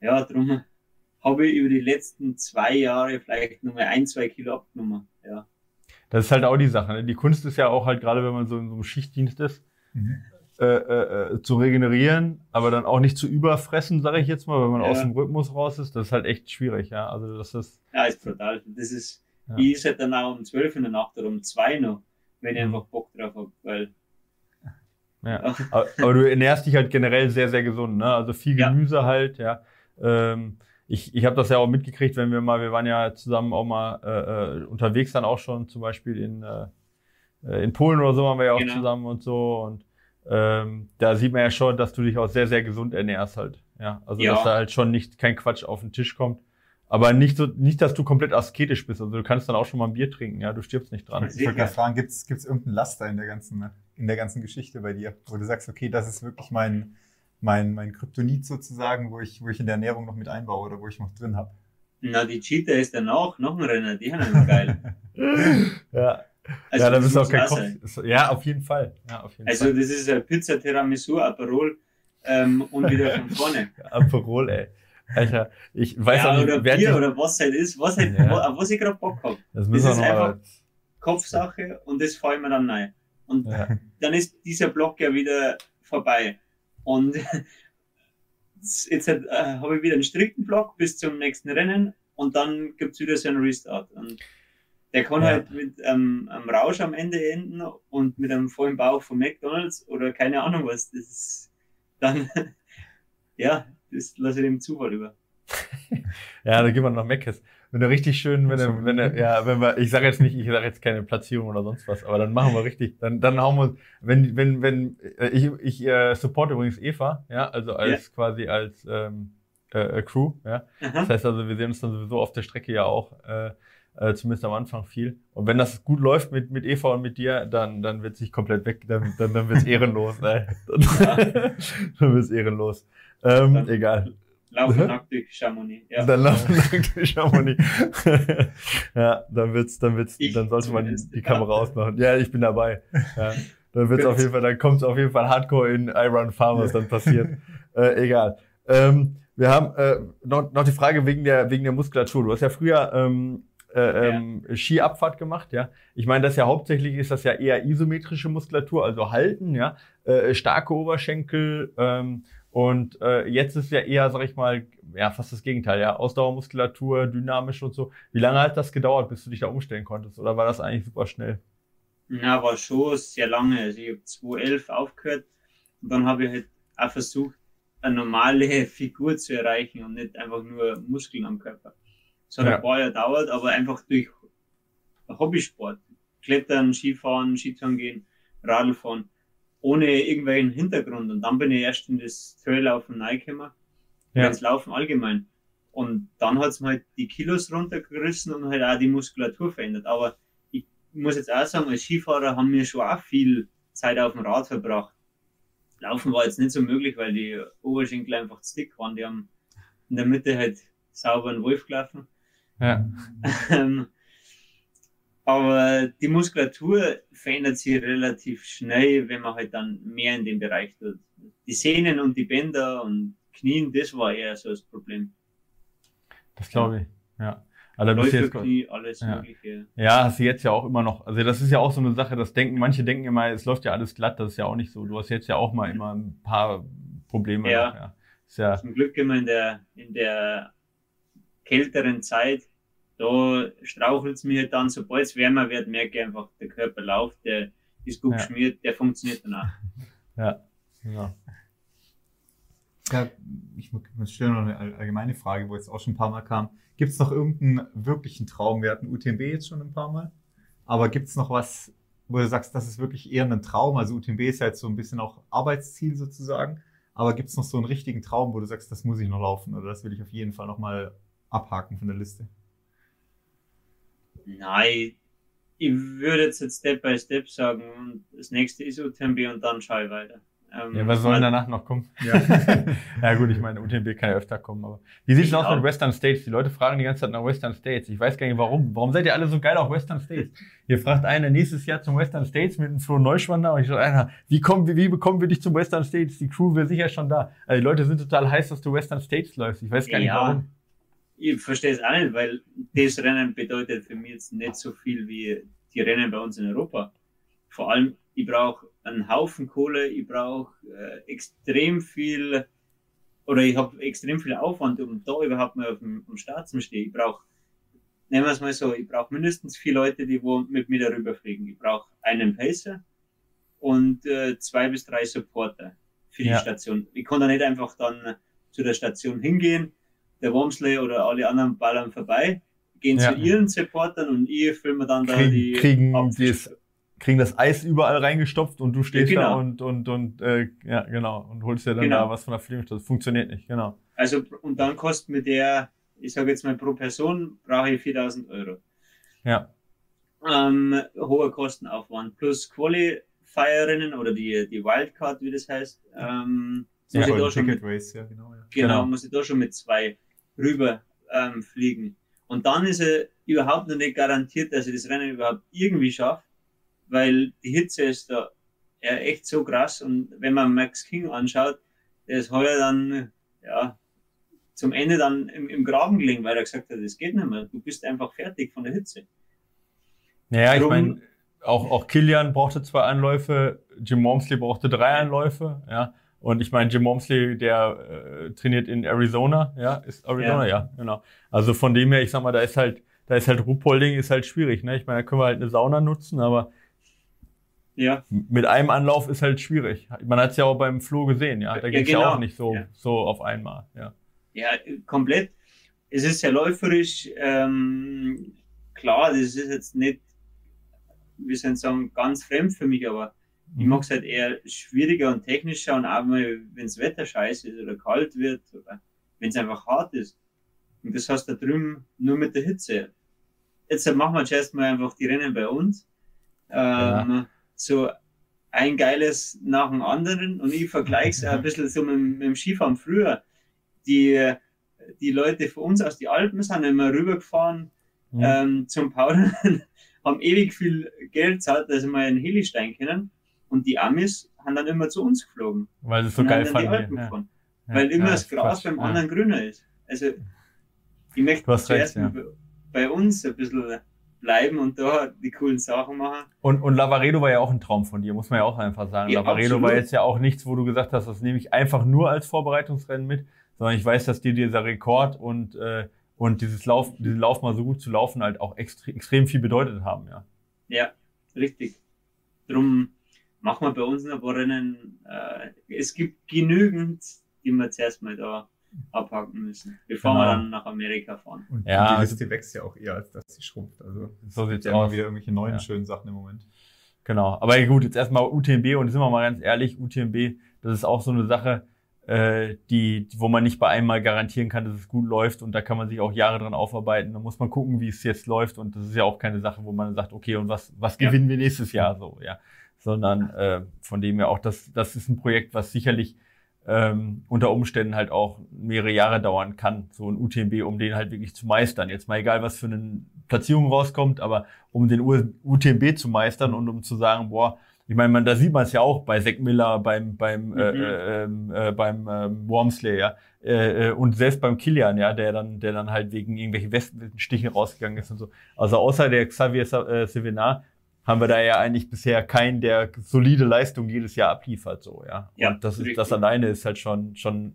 Ja, darum habe ich über die letzten zwei Jahre vielleicht nur mal ein, zwei Kilo abgenommen. Ja. Das ist halt auch die Sache. Ne? Die Kunst ist ja auch halt, gerade wenn man so in so einem Schichtdienst ist, mhm. Äh, äh, zu regenerieren, aber dann auch nicht zu überfressen, sage ich jetzt mal, wenn man ja. aus dem Rhythmus raus ist. Das ist halt echt schwierig, ja. Also das ist. Ja, ist brutal. Das ist, ja. ich ist halt dann auch um zwölf in der Nacht oder um zwei noch, wenn ich mhm. einfach Bock drauf habe, weil. Ja. *laughs* aber, aber, du ernährst dich halt generell sehr, sehr gesund, ne? Also viel Gemüse ja. halt, ja. Ähm, ich, ich habe das ja auch mitgekriegt, wenn wir mal, wir waren ja zusammen auch mal äh, äh unterwegs dann auch schon, zum Beispiel in, äh, äh, in Polen oder so waren wir ja auch genau. zusammen und so. Und ähm, da sieht man ja schon, dass du dich auch sehr, sehr gesund ernährst halt. Ja, also ja. dass da halt schon nicht kein Quatsch auf den Tisch kommt. Aber nicht so, nicht, dass du komplett asketisch bist. Also du kannst dann auch schon mal ein Bier trinken, ja, du stirbst nicht dran. Ich wollte gerade fragen, gibt's gibt's irgendeinen Laster in der ganzen, in der ganzen Geschichte bei dir, wo du sagst, okay, das ist wirklich mein, mein, mein Kryptonit sozusagen, wo ich, wo ich in der Ernährung noch mit einbaue oder wo ich noch drin habe. Na, die Cheetah ist dann auch noch ein Renner, die haben immer geil. *laughs* ja. Also ja, da bist du auch kein Kopf. Ja, auf jeden Fall. Ja, auf jeden also, Fall. das ist Pizza Tiramisu, Aperol ähm, und wieder von vorne. *laughs* Aperol, ey. Alter, ich weiß ja, auch nicht, oder Bier die... oder was halt ist, was, halt, ja. auf was ich gerade Bock habe. Das, das ist einfach Kopfsache und das fallen mir dann rein. Und ja. *laughs* dann ist dieser Block ja wieder vorbei. Und *laughs* jetzt äh, habe ich wieder einen strikten Block bis zum nächsten Rennen und dann gibt es wieder so einen Restart. Und der kann ja. halt mit ähm, einem Rausch am Ende enden und mit einem vollen Bauch von McDonalds oder keine Ahnung was. Das ist dann, *laughs* ja, das lasse ich dem Zufall über. *laughs* ja, da gehen wir nach Meckes. Wenn er richtig schön, wenn er, wenn er, ja, wenn wir, ich sage jetzt nicht, ich sage jetzt keine Platzierung oder sonst was, aber dann machen wir richtig, dann, dann hauen wir, wenn, wenn, wenn, äh, ich, ich äh, support übrigens Eva, ja, also als ja. quasi als ähm, äh, Crew, ja. Aha. Das heißt also, wir sehen uns dann sowieso auf der Strecke ja auch, äh, äh, zumindest am Anfang viel. Und wenn das gut läuft mit, mit Eva und mit dir, dann, dann wird sich komplett weg, dann, dann, dann wird's ehrenlos, ey. Dann, ja. dann wird's ehrenlos. Ähm, egal. Laufen nackt durch Chamonix. Ja. Dann laufen nackt durch Chamonix. *laughs* ja, dann wird's, dann wird's, ich dann sollte man die Kamera ausmachen. Ja, ich bin dabei. Ja. Dann wird's auf jeden Fall, dann kommt's auf jeden Fall Hardcore in Iron Farmers dann passiert. *laughs* äh, egal. Ähm, wir haben äh, noch, noch die Frage wegen der wegen der Muskulatur. Du hast ja früher ähm, äh, ähm, ja. Skiabfahrt gemacht, ja. Ich meine, das ja hauptsächlich ist das ja eher isometrische Muskulatur, also halten, ja, äh, starke Oberschenkel ähm, und äh, jetzt ist ja eher, sag ich mal, ja, fast das Gegenteil, ja. Ausdauermuskulatur, dynamisch und so. Wie lange hat das gedauert, bis du dich da umstellen konntest? Oder war das eigentlich super schnell? Ja, war schon sehr lange. Also ich habe 2011 aufgehört und dann habe ich halt auch versucht, eine normale *laughs* Figur zu erreichen und nicht einfach nur Muskeln am Körper. Es hat ja. ein paar Jahre gedauert, aber einfach durch Hobbysport. Klettern, Skifahren, Skitouren gehen, Radlfahren ohne irgendwelchen Hintergrund. Und dann bin ich erst in das Traillaufen reingekommen, ja. ins Laufen allgemein. Und dann hat es mir halt die Kilos runtergerissen und halt auch die Muskulatur verändert. Aber ich muss jetzt auch sagen, als Skifahrer haben wir schon auch viel Zeit auf dem Rad verbracht. Laufen war jetzt nicht so möglich, weil die Oberschenkel einfach zu dick waren. Die haben in der Mitte halt sauber einen Wolf gelaufen. Ja. *laughs* Ähm, aber die Muskulatur verändert sich relativ schnell, wenn man halt dann mehr in dem Bereich tut. Die Sehnen und die Bänder und Knien, das war eher so das Problem. Das glaube ich, ja. Also Läufe, jetzt, Knie, alles ja. Mögliche. Ja, hast du jetzt ja auch immer noch. Also das ist ja auch so eine Sache, das denken, manche denken immer, es läuft ja alles glatt, das ist ja auch nicht so. Du hast jetzt ja auch mal immer ein paar Probleme. Ja. Noch, ja. ja. Zum Glück immer in der, in der kälteren Zeit da strauchelt es mir halt dann, sobald es wärmer wird, merke ich einfach, der Körper läuft, der ist gut ja. geschmiert, der funktioniert dann auch. *laughs* Ja, ja. Ja, ich stelle noch eine allgemeine Frage, wo jetzt auch schon ein paar Mal kam. Gibt es noch irgendeinen wirklichen Traum? Wir hatten UTMB jetzt schon ein paar Mal, aber gibt es noch was, wo du sagst, das ist wirklich eher ein Traum? Also UTMB ist ja jetzt so ein bisschen auch Arbeitsziel sozusagen, aber gibt es noch so einen richtigen Traum, wo du sagst, das muss ich noch laufen oder das will ich auf jeden Fall nochmal abhaken von der Liste? Nein, ich würde jetzt Step by Step sagen, das nächste ist UTMB und dann schaue ich weiter. Ähm, ja, was soll danach noch kommen? Ja. *laughs* ja gut, ich meine, UTMB kann ja öfter kommen, aber wie sieht es aus mit Western States? Die Leute fragen die ganze Zeit nach Western States. Ich weiß gar nicht warum. Warum seid ihr alle so geil auf Western States? Ihr fragt einer nächstes Jahr zum Western States mit einem Flo Neuschwander und ich sage einer, wie kommen wie, wie bekommen wir dich zum Western States? Die Crew wäre sicher schon da. Also die Leute sind total heiß, dass du Western States läufst. Ich weiß gar nicht ja. warum. Ich verstehe es auch nicht, weil das Rennen bedeutet für mich jetzt nicht so viel wie die Rennen bei uns in Europa. Vor allem, ich brauche einen Haufen Kohle, ich brauche äh, extrem viel oder ich habe extrem viel Aufwand, um da überhaupt mal auf dem, auf Start zu stehen. Ich brauche, nehmen wir es mal so, ich brauche mindestens vier Leute, die wo mit mir darüber fliegen. Ich brauche einen Pacer und äh, zwei bis drei Supporter für die ja. Station. Ich kann da nicht einfach dann zu der Station hingehen, der Wormsley oder alle anderen ballern vorbei, gehen ja. zu ihren Supportern und ich filme dann Krieg, da die kriegen das kriegen das Eis überall reingestopft und du stehst ja, genau. da und, und, und äh, ja, genau, und holst dir dann genau. da was von der. Das funktioniert nicht, genau. Also, und dann kostet mir der, ich sage jetzt mal pro Person, brauche ich 4000 Euro. Ja. Ähm, hoher Kostenaufwand plus Qualifierinnen oder die, die Wildcard, wie das heißt. Ähm, ja, muss ich da schon mit, Race, ja, genau, ja. genau, genau, muss ich da schon mit zwei rüber ähm, fliegen. Und dann ist er überhaupt noch nicht garantiert, dass ich das Rennen überhaupt irgendwie schaffe weil die Hitze ist da ja, echt so krass. Und wenn man Max King anschaut, der ist heuer dann, ja, zum Ende dann im, im Graben gelegen, weil er gesagt hat, das geht nicht mehr. Du bist einfach fertig von der Hitze. Naja, Darum, ich meine, auch, auch Kilian brauchte zwei Anläufe, Jim Momsley brauchte drei Anläufe, ja. Und ich meine, Jim Momsley, der äh, trainiert in Arizona, ja, ist Arizona, ja. ja, genau. Also von dem her, ich sag mal, da ist halt, da ist halt Ruhpolding ist halt schwierig, ne? Ich meine, da können wir halt eine Sauna nutzen, aber ja. Mit einem Anlauf ist halt schwierig. Man hat es ja auch beim Flo gesehen, ja. Da ja, geht es genau. ja auch nicht so, ja. so auf einmal, ja. Ja, komplett. Es ist sehr läuferisch. Ähm, klar, das ist jetzt nicht, wie soll ich sagen, ganz fremd für mich, aber. Ich mag es halt eher schwieriger und technischer und auch mal, wenn das Wetter scheiße ist oder kalt wird oder wenn es einfach hart ist. Und das hast du da drüben nur mit der Hitze. Jetzt machen wir jetzt erstmal einfach die Rennen bei uns. Ähm, ja so ein geiles nach dem anderen und ich vergleiche es ein *laughs* bisschen so mit, mit, dem Skifahren früher. Die, die Leute von uns aus den Alpen sind immer rübergefahren mhm. ähm, zum Powdern, *laughs* haben ewig viel Geld zahlt, dass sie mal einen Helistein können und die Amis haben dann immer zu uns geflogen. Weil es so geil fanden. Ja. Ja. Weil immer ja, das Gras beim anderen grüner ist. Also ich möchte zuerst recht, bei uns ein bisschen bleiben und da die coolen Sachen machen. Und, und Lavaredo war ja auch ein Traum von dir, muss man ja auch einfach sagen. Ja, Lavaredo absolut. war jetzt ja auch nichts, wo du gesagt hast, das nehme ich einfach nur als Vorbereitungsrennen mit, sondern ich weiß, dass dir dieser Rekord und, äh, und dieses Lauf, diesen Lauf mal so gut zu laufen halt auch extre extrem viel bedeutet haben, ja. Ja, richtig. Drum machen wir bei uns ein paar Rennen. Äh, es gibt genügend, die wir zuerst mal da abhaken müssen, bevor genau. wir dann nach Amerika fahren. Und ja, die Liste wächst ja auch eher, als dass sie schrumpft. Also so sieht ja immer wieder irgendwelche neuen ja. schönen Sachen im Moment. Genau, aber gut, jetzt erstmal UTMB und sind wir mal ganz ehrlich, UTMB, das ist auch so eine Sache, äh, die, wo man nicht bei einem Mal garantieren kann, dass es gut läuft und da kann man sich auch Jahre dran aufarbeiten. Da muss man gucken, wie es jetzt läuft und das ist ja auch keine Sache, wo man sagt, okay, und was, was gewinnen ja. wir nächstes Jahr so, ja. Sondern äh, von dem her auch, das, das ist ein Projekt, was sicherlich ähm, unter Umständen halt auch mehrere Jahre dauern kann, so ein UTMB, um den halt wirklich zu meistern. Jetzt mal egal, was für eine Platzierung rauskommt, aber um den UTMB zu meistern und um zu sagen, boah, ich meine, man, da sieht man es ja auch bei Zack Miller, beim beim mhm. äh, ähm, äh, beim ähm, Wormsley, ja, äh, äh, und selbst beim Kilian, ja, der dann der dann halt wegen irgendwelchen Westenstichen rausgegangen ist und so. Also außer der Xavier äh, Sevenar haben wir da ja eigentlich bisher keinen, der solide Leistung jedes Jahr abliefert, so, ja. ja und das ist, das alleine ist halt schon, schon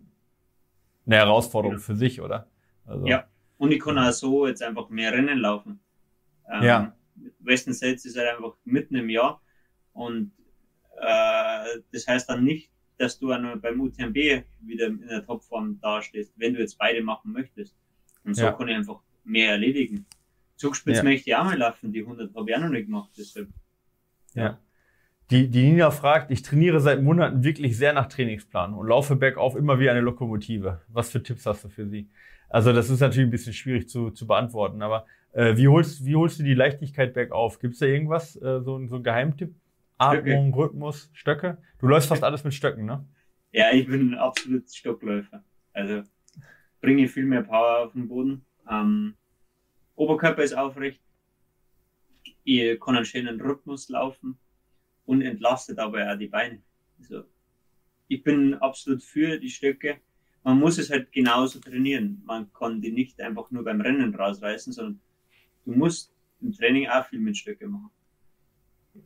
eine Herausforderung ja. für sich, oder? Also, ja. Und ich kann auch so jetzt einfach mehr Rennen laufen. Ähm, ja. Western States ist halt einfach mitten im Jahr und äh, das heißt dann nicht, dass du beim UTMB wieder in der Topform dastehst, wenn du jetzt beide machen möchtest. Und so ja. kann ich einfach mehr erledigen. Zugspitze ja. möchte ich auch mal laufen, die 100 habe ich auch noch nicht gemacht, deshalb. Ja. Die, die Nina fragt, ich trainiere seit Monaten wirklich sehr nach Trainingsplan und laufe bergauf immer wie eine Lokomotive. Was für Tipps hast du für sie? Also das ist natürlich ein bisschen schwierig zu, zu beantworten, aber äh, wie, holst, wie holst du die Leichtigkeit bergauf? Gibt es da irgendwas, äh, so, so ein Geheimtipp? Atmung, Stöcke. Rhythmus, Stöcke? Du läufst fast alles mit Stöcken, ne? Ja, ich bin ein absolut Stockläufer. Also bringe viel mehr Power auf den Boden. Ähm, Oberkörper ist aufrecht. Ich kann einen schönen Rhythmus laufen und entlastet aber auch die Beine. Also, ich bin absolut für die Stöcke. Man muss es halt genauso trainieren. Man kann die nicht einfach nur beim Rennen rausreißen, sondern du musst im Training auch viel mit Stöcke machen.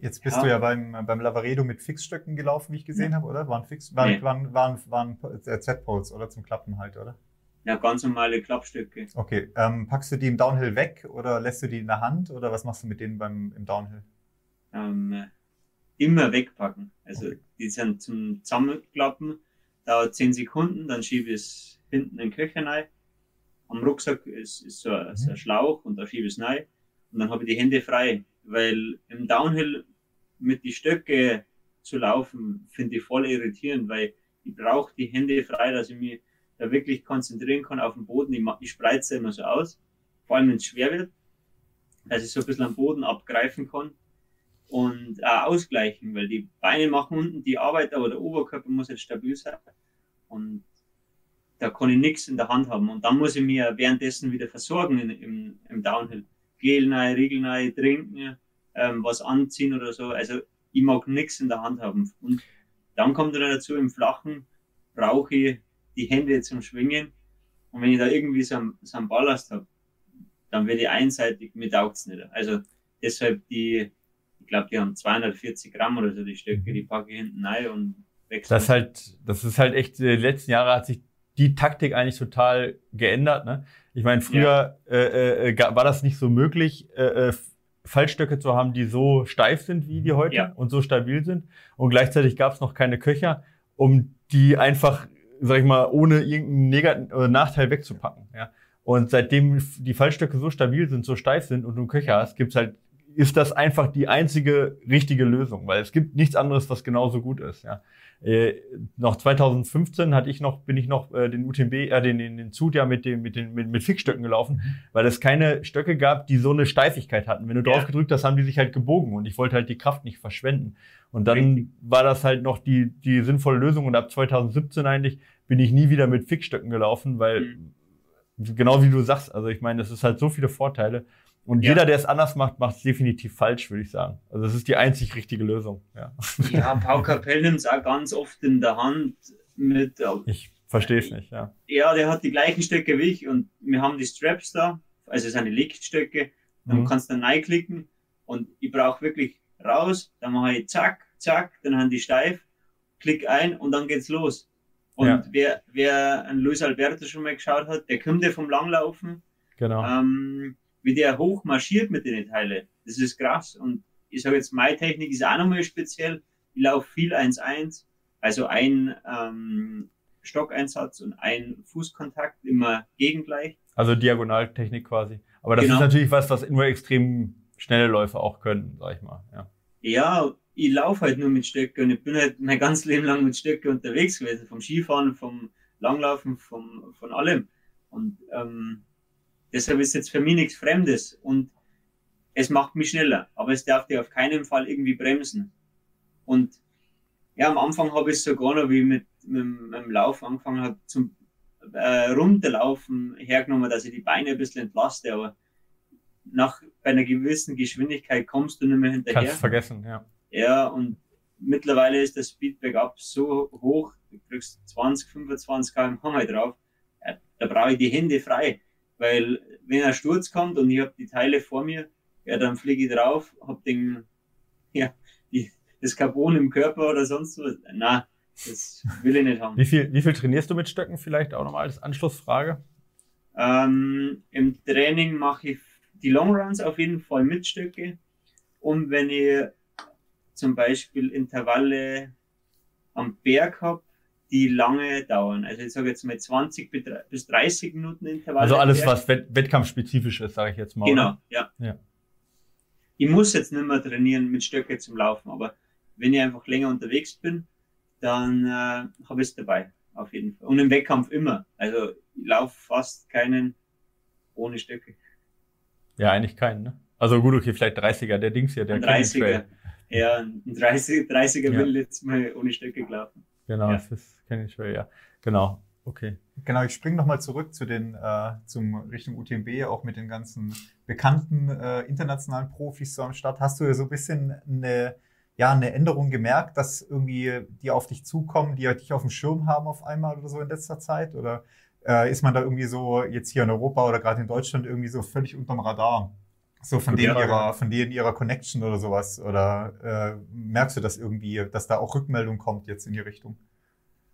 Jetzt bist ja. du ja beim, beim Lavaredo mit Fixstöcken gelaufen, wie ich gesehen ja. habe, oder? Waren, Fix, waren, nee. waren, waren, waren, waren Z-Poles, oder? Zum Klappen halt, oder? Ja, ganz normale Klappstücke. Okay. Ähm, packst du die im Downhill weg oder lässt du die in der Hand oder was machst du mit denen beim, im Downhill? Ähm, immer wegpacken. Also okay. die sind zum Zusammenklappen, dauert 10 Sekunden, dann schiebe ich es hinten in den Köcher rein. Am Rucksack ist, ist so, ein, mhm. so ein Schlauch und da schiebe ich es rein und dann habe ich die Hände frei. Weil im Downhill mit die Stöcke zu laufen, finde ich voll irritierend, weil ich brauche die Hände frei, dass ich mich da wirklich konzentrieren kann auf den Boden. Ich, ich spreize immer so aus, vor allem wenn es schwer wird, dass ich so ein bisschen am Boden abgreifen kann und auch ausgleichen, weil die Beine machen unten die Arbeit, aber der Oberkörper muss jetzt stabil sein. Und da kann ich nichts in der Hand haben. Und dann muss ich mir währenddessen wieder versorgen in, im, im Downhill. Gel rein, Riegel rein, trinken, ähm, was anziehen oder so. Also ich mag nichts in der Hand haben. Und dann kommt dann dazu, im Flachen brauche ich die Hände zum Schwingen. Und wenn ich da irgendwie so einen, so einen Ballast habe, dann werde ich einseitig, mir taugt's nicht. Also deshalb die, ich glaube, die haben 240 Gramm oder so, die Stöcke, die packe ich hinten rein und wechsle. Das halt, das ist halt echt, die letzten Jahre hat sich die Taktik eigentlich total geändert. Ne? Ich meine, früher ja. äh, äh, war das nicht so möglich, äh, äh, Fallstöcke zu haben, die so steif sind wie die heute ja. und so stabil sind. Und gleichzeitig gab es noch keine Köcher, um die einfach sag ich mal, ohne irgendeinen Negat äh, Nachteil wegzupacken. Ja. Und seitdem die Fallstöcke so stabil sind, so steif sind und du einen Köcher hast, gibt's halt, ist das einfach die einzige richtige Lösung, weil es gibt nichts anderes, was genauso gut ist. Ja. Äh, noch 2015 hatte ich noch, bin ich noch äh, den UTMB, äh, den, den, den Zug ja mit dem, mit den, mit, mit Fixstöcken gelaufen, mhm. weil es keine Stöcke gab, die so eine Steifigkeit hatten. Wenn du drauf gedrückt hast, haben die sich halt gebogen und ich wollte halt die Kraft nicht verschwenden. Und dann Richtig. war das halt noch die, die sinnvolle Lösung und ab 2017 eigentlich bin ich nie wieder mit Fixstöcken gelaufen, weil mhm. genau wie du sagst, also ich meine, es ist halt so viele Vorteile. Und ja. jeder, der es anders macht, macht es definitiv falsch, würde ich sagen. Also das ist die einzig richtige Lösung. Ja, ja Paul Capell nimmt es auch ganz oft in der Hand mit. Äh, ich verstehe es nicht, ja. Ja, der hat die gleichen Stöcke wie ich und wir haben die Straps da, also seine Lichtstöcke. Dann mhm. kannst du reinklicken und ich brauche wirklich raus, dann mache ich zack, zack, dann haben die steif, klick ein und dann geht's los. Und ja. wer, wer an Luis Alberto schon mal geschaut hat, der kommt ja vom Langlaufen. Genau. Ähm, wie der hoch marschiert mit den Teilen. Das ist krass. Und ich sage jetzt, meine Technik ist auch nochmal speziell. Ich laufe viel 1-1, also ein ähm, Stockeinsatz und ein Fußkontakt immer gegengleich. Also Diagonaltechnik quasi. Aber das genau. ist natürlich was, was nur extrem schnelle Läufer auch können, sag ich mal. Ja, ja ich laufe halt nur mit Stöcke und ich bin halt mein ganzes Leben lang mit Stöcke unterwegs gewesen, vom Skifahren, vom Langlaufen, vom, von allem. Und ähm, deshalb ist jetzt für mich nichts Fremdes und es macht mich schneller, aber es darf dir auf keinen Fall irgendwie bremsen. Und ja, am Anfang habe ich es sogar noch, wie ich mit, mit, dem Lauf angefangen habe, zum äh, Runterlaufen hergenommen, dass ich die Beine ein bisschen entlaste, aber nach bei einer gewissen Geschwindigkeit kommst du nicht mehr hinterher. Kannst vergessen, ja. Ja, und mittlerweile ist das Speedback up so hoch, du kriegst 20, 25 km/h drauf, ja, da brauche ich die Hände frei. Weil wenn ein Sturz kommt und ich habe die Teile vor mir, ja, dann fliege ich drauf, habe den, *laughs* ja, die, das Carbon im Körper oder sonst was. Na, das will ich nicht haben. Wie viel, wie viel trainierst du mit Stöcken vielleicht auch nochmal als Anschlussfrage? Ähm, Im Training mache ich die Long Runs auf jeden Fall mit Stöcke. Und wenn ich zum Beispiel Intervalle am Berg habe, die lange dauern. Also ich sage jetzt mal 20 bis 30 Minuten Intervalle. Also alles, was wettkampfspezifisch ist, sage ich jetzt mal. Genau, ja. ja. Ich muss jetzt nicht mehr trainieren mit Stöcke zum Laufen, aber wenn ich einfach länger unterwegs bin, dann äh, habe ich es dabei, auf jeden Fall. Und im Wettkampf immer. Also ich laufe fast keinen ohne Stöcke. Ja, eigentlich keinen, ne? Also gut, okay, vielleicht 30er, der Dings hier, der 30er. Ja, ein 30, 30er ja. bin letztes Mal ohne Stöcke gelaufen. Genau, ja. das kenne ich schon, ja. Genau. Okay. Genau, ich springe nochmal zurück zu den, äh, zum Richtung UTMB, auch mit den ganzen bekannten äh, internationalen Profis so am Start. Hast du ja so ein bisschen eine, ja, eine Änderung gemerkt, dass irgendwie die auf dich zukommen, die dich auf dem Schirm haben auf einmal oder so in letzter Zeit? Oder äh, ist man da irgendwie so jetzt hier in Europa oder gerade in Deutschland irgendwie so völlig unterm Radar? So von denen ihrer, von denen ihrer Connection oder sowas? Oder äh, merkst du das irgendwie, dass da auch Rückmeldung kommt jetzt in die Richtung?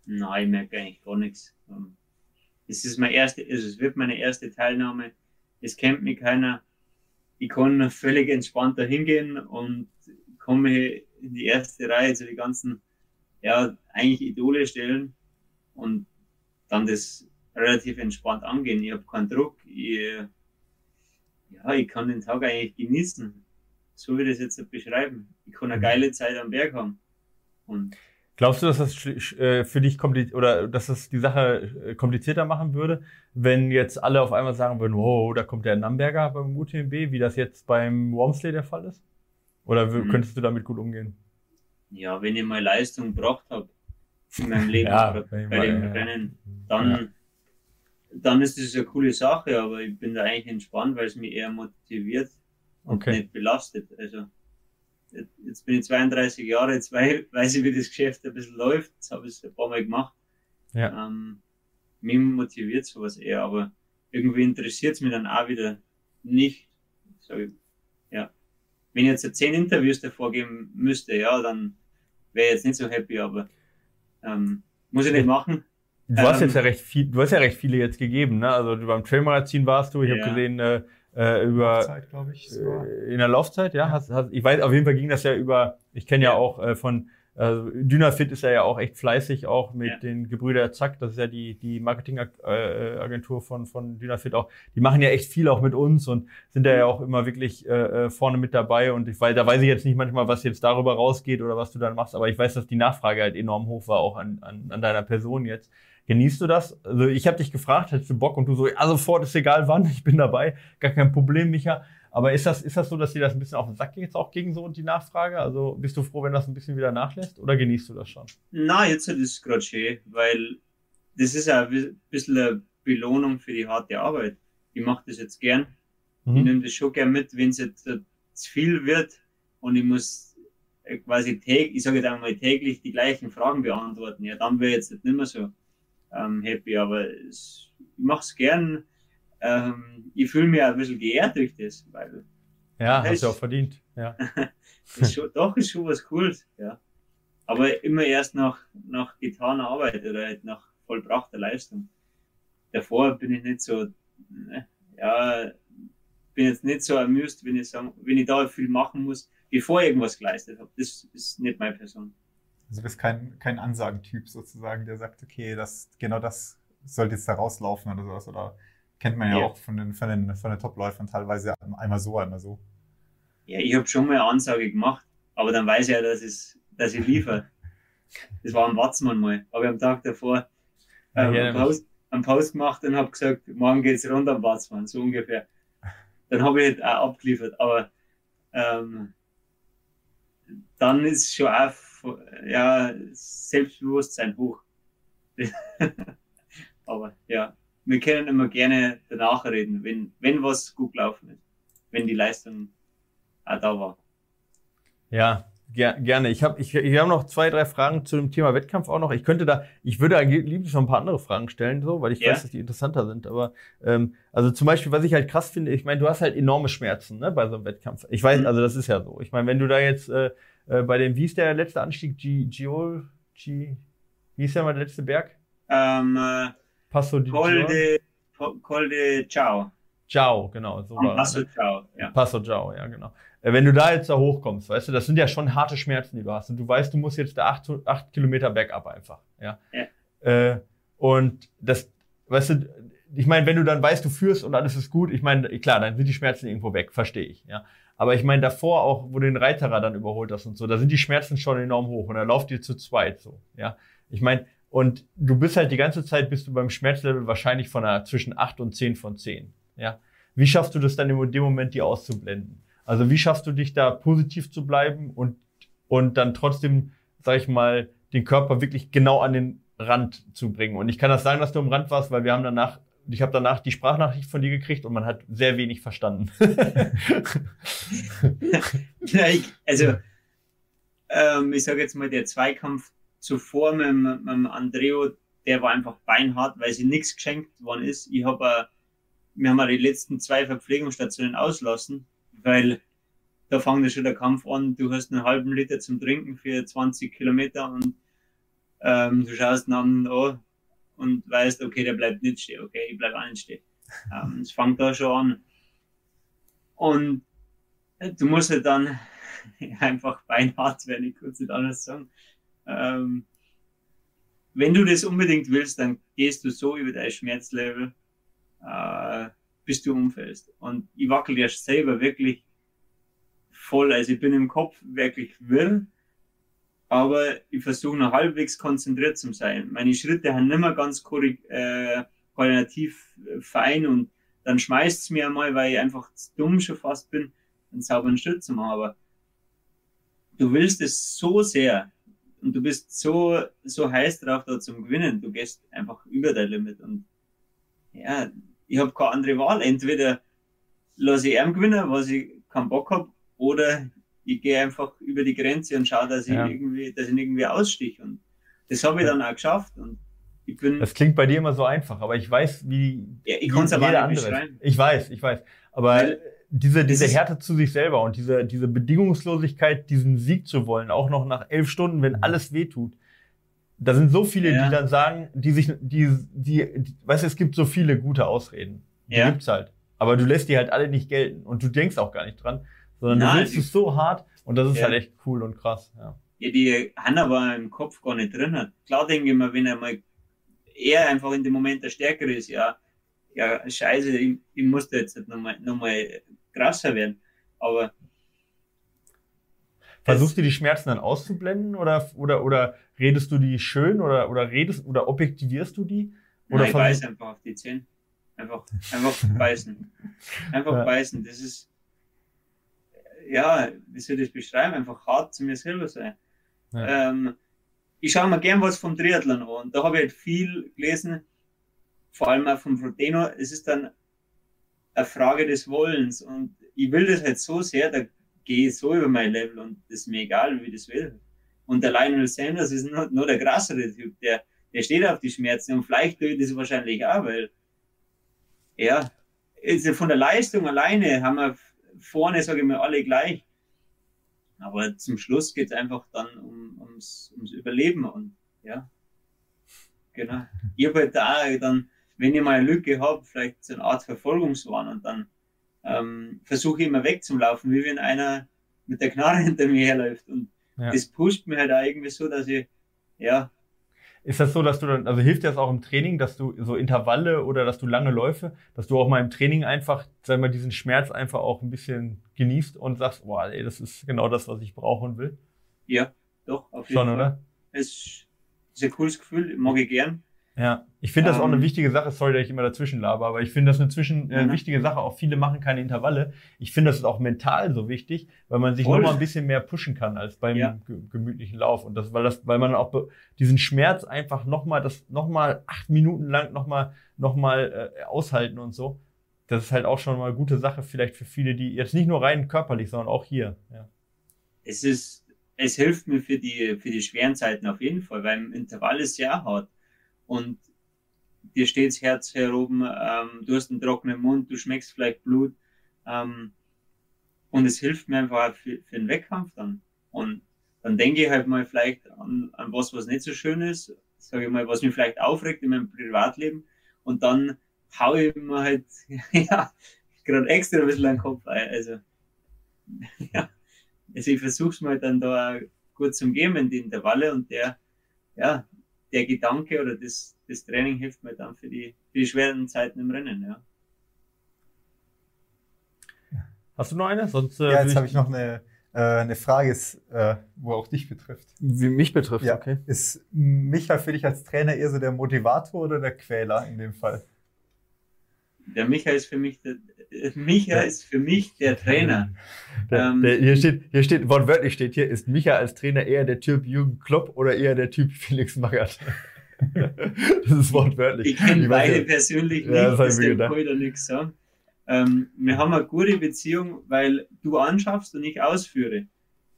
Nein, ich merke eigentlich gar nichts. Ähm, es ist meine erste, also es wird meine erste Teilnahme. Es kennt mich keiner. Ich kann völlig entspannt da hingehen und komme in die erste Reihe zu den ganzen, ja, eigentlich Idole stellen und dann das relativ entspannt angehen. Ich habe keinen Druck. Ich, ja, ich kann den Tag eigentlich genießen. So wie ich das jetzt beschreiben. Ich kann eine mhm. geile Zeit am Berg haben. Und Glaubst du, dass das äh, für dich kompliziert oder dass das die Sache äh, komplizierter machen würde, wenn jetzt alle auf einmal sagen würden, wow, da kommt der Namberger beim UTMB, wie das jetzt beim Wormsley der Fall ist? Oder mhm. könntest du damit gut umgehen? Ja, wenn ich mal Leistung gebracht habe in meinem *laughs* Leben ja, bei mal, dem ja. Rennen, dann, ja. Dann ist das eine coole Sache, aber ich bin da eigentlich entspannt, weil es mich eher motiviert und okay. nicht belastet. Also jetzt bin ich 32 Jahre, jetzt *laughs* weiß ich, wie das Geschäft ein bisschen läuft. Jetzt habe ich es ein paar Mal gemacht. Ja. Ähm, mich motiviert sowas eher, aber irgendwie interessiert es mich dann auch wieder nicht. Ich, ja. Wenn ich jetzt zehn Interviews davor geben müsste, ja, dann wäre ich jetzt nicht so happy, aber ähm, muss ich nicht machen. Du hast jetzt ähm, ja recht viel, du hast ja recht viele jetzt gegeben, ne? Also beim Trailmagazin warst du, ich ja. habe gesehen, äh, äh, über Laufzeit, ich, äh, in der Laufzeit, ja. ja. Hast, hast, ich weiß, auf jeden Fall ging das ja über, ich kenne ja. ja. auch äh, von also Dynafit ist ja, ja auch echt fleißig, auch mit ja. den Gebrüder Zack, das ist ja die, die Marketingagentur von, von Dynafit auch. Die machen ja echt viel auch mit uns und sind da ja auch immer wirklich äh, äh, vorne mit dabei. Und ich weiß, da weiß ich jetzt nicht manchmal, was jetzt darüber rausgeht oder was du dann machst, aber ich weiß, dass die Nachfrage halt enorm hoch war, auch an, an, an deiner Person jetzt. Genießt du das? Also ich habe dich gefragt, hättest du Bock? Und du so, ja, sofort, ist egal wann, *laughs* ich bin dabei, gar kein Problem, Micha. Aber ist das, ist das so, dass dir das ein bisschen auf den Sack geht, jetzt auch gegen so die Nachfrage? Also bist du froh, wenn das ein bisschen wieder nachlässt oder genießt du das schon? Na, jetzt ist es gerade schön, weil das ist ja ein bisschen eine Belohnung für die harte Arbeit. Ich mache das jetzt gern. Mhm. Ich nehme das schon gern mit, wenn es jetzt zu viel wird und ich muss quasi täglich, ich sage jetzt einmal täglich die gleichen Fragen beantworten. Ja, dann wäre jetzt nicht mehr so ähm, happy, aber es, ich mache es gern. Ähm, ich fühle mich auch ein bisschen geehrt durch das, weil. Ja, hast du auch verdient. Ja. *laughs* ist schon, doch, ist schon was Cooles, ja. Aber immer erst nach, nach getaner Arbeit oder halt nach vollbrachter Leistung. Davor bin ich nicht so, ne, ja, bin jetzt nicht so amused, wenn ich sagen, wenn ich da viel machen muss, bevor ich irgendwas geleistet habe. Das ist nicht meine Person. Also du bist kein, kein Ansagentyp sozusagen, der sagt, okay, das, genau das sollte jetzt da rauslaufen oder sowas. Oder kennt man ja, ja. auch von den, von den, von den Top-Läufern teilweise einmal so, einmal so. Ja, ich habe schon mal eine Ansage gemacht, aber dann weiß ich ja, dass, es, dass ich liefere. das war am Watzmann mal. Aber am Tag davor ähm, ja, einen, Post, einen Post gemacht und habe gesagt, morgen geht es runter am Watzmann, so ungefähr. Dann habe ich auch abgeliefert, aber ähm, dann ist es schon auch ja, Selbstbewusstsein hoch. *laughs* Aber ja, wir können immer gerne danach reden, wenn, wenn was gut gelaufen ist, wenn die Leistung auch da war. Ja, ger gerne. Ich habe ich, ich hab noch zwei, drei Fragen zu dem Thema Wettkampf auch noch. Ich könnte da, ich würde lieblich noch ein paar andere Fragen stellen, so, weil ich ja. weiß, dass die interessanter sind. Aber ähm, also zum Beispiel, was ich halt krass finde, ich meine, du hast halt enorme Schmerzen ne, bei so einem Wettkampf. Ich weiß, mhm. also das ist ja so. Ich meine, wenn du da jetzt äh, äh, bei dem, wie ist der letzte Anstieg? G, Giol, G, wie ist der mal der letzte Berg? Ähm, äh, Passo di Col de, Col de Ciao. Ciao, genau. So war, Passo ne? Ciao, ja. Passo Ciao, ja, genau. Äh, wenn du da jetzt da hochkommst, weißt du, das sind ja schon harte Schmerzen, die du hast. Und du weißt, du musst jetzt da acht, acht Kilometer bergab einfach. Ja. ja. Äh, und das, weißt du, ich meine, wenn du dann weißt, du führst und alles ist gut, ich meine, klar, dann sind die Schmerzen irgendwo weg, verstehe ich. Ja. Aber ich meine, davor auch, wo du den Reiterer dann überholt hast und so, da sind die Schmerzen schon enorm hoch und da lauft ihr zu zweit so. Ja. Ich meine, und du bist halt die ganze Zeit, bist du beim Schmerzlevel wahrscheinlich von einer, zwischen 8 und 10 von 10. Ja. Wie schaffst du das dann in dem Moment, die auszublenden? Also wie schaffst du dich da positiv zu bleiben und und dann trotzdem, sag ich mal, den Körper wirklich genau an den Rand zu bringen. Und ich kann das sagen, dass du am Rand warst, weil wir haben danach, ich habe danach die Sprachnachricht von dir gekriegt und man hat sehr wenig verstanden. *laughs* ja, ich, also, ähm, ich sage jetzt mal, der Zweikampf zuvor mit, mit, Andreo, der war einfach beinhart, weil sie nichts geschenkt worden ist. Ich habe, äh, wir haben die letzten zwei Verpflegungsstationen auslassen, weil da fängt schon der Kampf an. Du hast einen halben Liter zum Trinken für 20 Kilometer und ähm, du schaust einen anderen an und weißt, okay, der bleibt nicht stehen, okay, ich bleib auch nicht stehen. *laughs* Ähm, es fängt da schon an. Und du musst halt dann *laughs* einfach beinhart werden, ich kann es nicht anders sagen. Ähm, wenn du das unbedingt willst, dann gehst du so über dein Schmerzlevel, äh, bis du umfällst. Und ich wackel ja selber wirklich voll. Also ich bin im Kopf wirklich wirr, aber ich versuche noch halbwegs konzentriert zu sein. Meine Schritte haben nicht mehr ganz äh, koordinativ äh, fein und dann schmeißt es mir einmal, weil ich einfach dumm schon fast bin, einen sauberen Schritt zu machen. Aber du willst es so sehr und du bist so, so heiß drauf, da zum Gewinnen. Du gehst einfach über dein Limit und ja, ich habe keine andere Wahl. Entweder lasse ich ihm gewinnen, was ich keinen Bock habe, oder ich gehe einfach über die Grenze und schaue, dass ich ja. irgendwie, dass ich irgendwie ausstich. Und das habe ich dann auch geschafft. Und ich bin. Das klingt bei dir immer so einfach, aber ich weiß, wie. Ja, ich es aber nicht beschreiben. Ich weiß, ich weiß. Aber Weil, diese, diese Härte zu sich selber und diese, diese Bedingungslosigkeit, diesen Sieg zu wollen, auch noch nach elf Stunden, wenn alles wehtut. Da sind so viele, ja. die dann sagen, die sich, die, die, die, weißt du, es gibt so viele gute Ausreden. Die ja. gibt's halt. Aber du lässt die halt alle nicht gelten und du denkst auch gar nicht dran sondern Nein, du willst es so hart und das ist ja. halt echt cool und krass. Ja, ja die Hanna war im Kopf gar nicht drin. Klar denke ich mir, wenn er mal er einfach in dem Moment der Stärkere ist, ja, ja, scheiße, ich, ich musste jetzt nochmal noch mal krasser werden. Aber Versuchst du die Schmerzen dann auszublenden oder, oder, oder redest du die schön oder, oder redest oder objektivierst du die? Oder Nein, ich beiß einfach auf die Zähne. Einfach, einfach beißen. Einfach ja. beißen. Das ist, ja, wie soll ich das beschreiben? Einfach hart zu mir selber sein. Ja. Ähm, ich schaue mir gern was vom Triathlon an. Da habe ich halt viel gelesen, vor allem auch vom Frodeno. Es ist dann eine Frage des Wollens und ich will das halt so sehr, da gehe so über mein Level und das ist mir egal, wie das will. Und der Lionel Sanders ist nur, nur der krassere Typ, der, der steht auf die Schmerzen und vielleicht tue ich das wahrscheinlich auch, weil, ja, also von der Leistung alleine haben wir vorne, sage ich mal, alle gleich. Aber zum Schluss geht es einfach dann um, ums, ums Überleben und ja, genau. Ich habe halt da dann, wenn ich mal eine Lücke habe, vielleicht so eine Art Verfolgungswahn und dann ähm, versuche ich immer wegzulaufen, wie wenn einer mit der Knarre *laughs* hinter mir herläuft. Und ja. das pusht mir halt auch irgendwie so, dass ich, ja, ist das so, dass du dann, also hilft dir das auch im Training, dass du so Intervalle oder dass du lange Läufe, dass du auch mal im Training einfach, sag mal, diesen Schmerz einfach auch ein bisschen genießt und sagst, boah, ey, das ist genau das, was ich brauche und will? Ja, doch, auf jeden Schon, Fall. oder? Es ist ein cooles Gefühl, mag ich gern. Ja, ich finde das ähm, auch eine ähm. wichtige Sache. Sorry, dass ich immer dazwischen laber, aber ich finde das eine zwischen, äh, wichtige Sache. Auch viele machen keine Intervalle. Ich finde das ist auch mental so wichtig, weil man sich nochmal ein bisschen mehr pushen kann als beim ja. gemütlichen Lauf. Und das, weil das, weil man auch diesen Schmerz einfach nochmal, das nochmal acht Minuten lang nochmal, nochmal äh, aushalten und so. Das ist halt auch schon mal eine gute Sache, vielleicht für viele, die jetzt nicht nur rein körperlich, sondern auch hier. Ja. Es ist, es hilft mir für die, für die schweren Zeiten auf jeden Fall, weil im Intervall ist ja hart und dir steht das Herz heroben, ähm, du hast einen trockenen Mund, du schmeckst vielleicht Blut. Ähm, und es hilft mir einfach für, für den Wettkampf dann. Und dann denke ich halt mal vielleicht an, an was, was nicht so schön ist, sage ich mal, was mich vielleicht aufregt in meinem Privatleben. Und dann haue ich mir halt, *laughs* ja, gerade extra ein bisschen an den Kopf ein. Also, *laughs* ja, also ich versuche es mal dann da gut zu geben in die Intervalle und der, ja, der Gedanke oder das, das Training hilft mir dann für die, für die schweren Zeiten im Rennen, ja. Hast du noch eine? Sonst, äh, ja, jetzt habe ich noch eine, äh, eine Frage, ist, äh, wo auch dich betrifft. Wie mich betrifft, ja. okay. Ist Micha für dich als Trainer eher so der Motivator oder der Quäler in dem Fall? Der Micha ist für mich der, Micha ist für mich der Trainer. Der, ähm, der, hier steht, hier steht, wortwörtlich steht hier, ist Micha als Trainer eher der Typ Jürgen Klopp oder eher der Typ Felix Magath? *laughs* das ist wortwörtlich. Ich kenne beide ja, persönlich nicht, ja, das kann ich da nichts sagen. Ähm, wir haben eine gute Beziehung, weil du anschaffst und ich ausführe.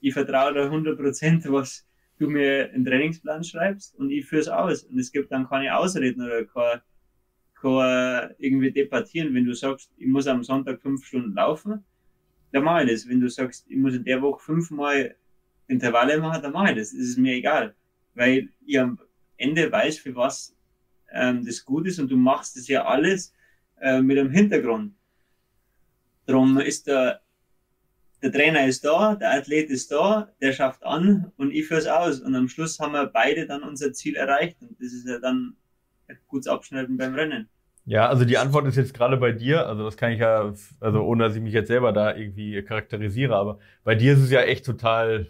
Ich vertraue da 100%, was du mir einen Trainingsplan schreibst und ich führe es aus. Und es gibt dann keine Ausreden oder kein, kein irgendwie debattieren. Wenn du sagst, ich muss am Sonntag fünf Stunden laufen, dann mache ich das. Wenn du sagst, ich muss in der Woche fünfmal Intervalle machen, dann mache ich das. Das ist mir egal. Weil ich am Ende weiß, für was ähm, das gut ist und du machst das ja alles äh, mit einem Hintergrund. Darum ist der, der Trainer ist da, der Athlet ist da, der schafft an und ich führe es aus. Und am Schluss haben wir beide dann unser Ziel erreicht. Und das ist ja dann gutes Abschneiden beim Rennen. Ja, also die Antwort ist jetzt gerade bei dir, also das kann ich ja, also ohne dass ich mich jetzt selber da irgendwie charakterisiere, aber bei dir ist es ja echt total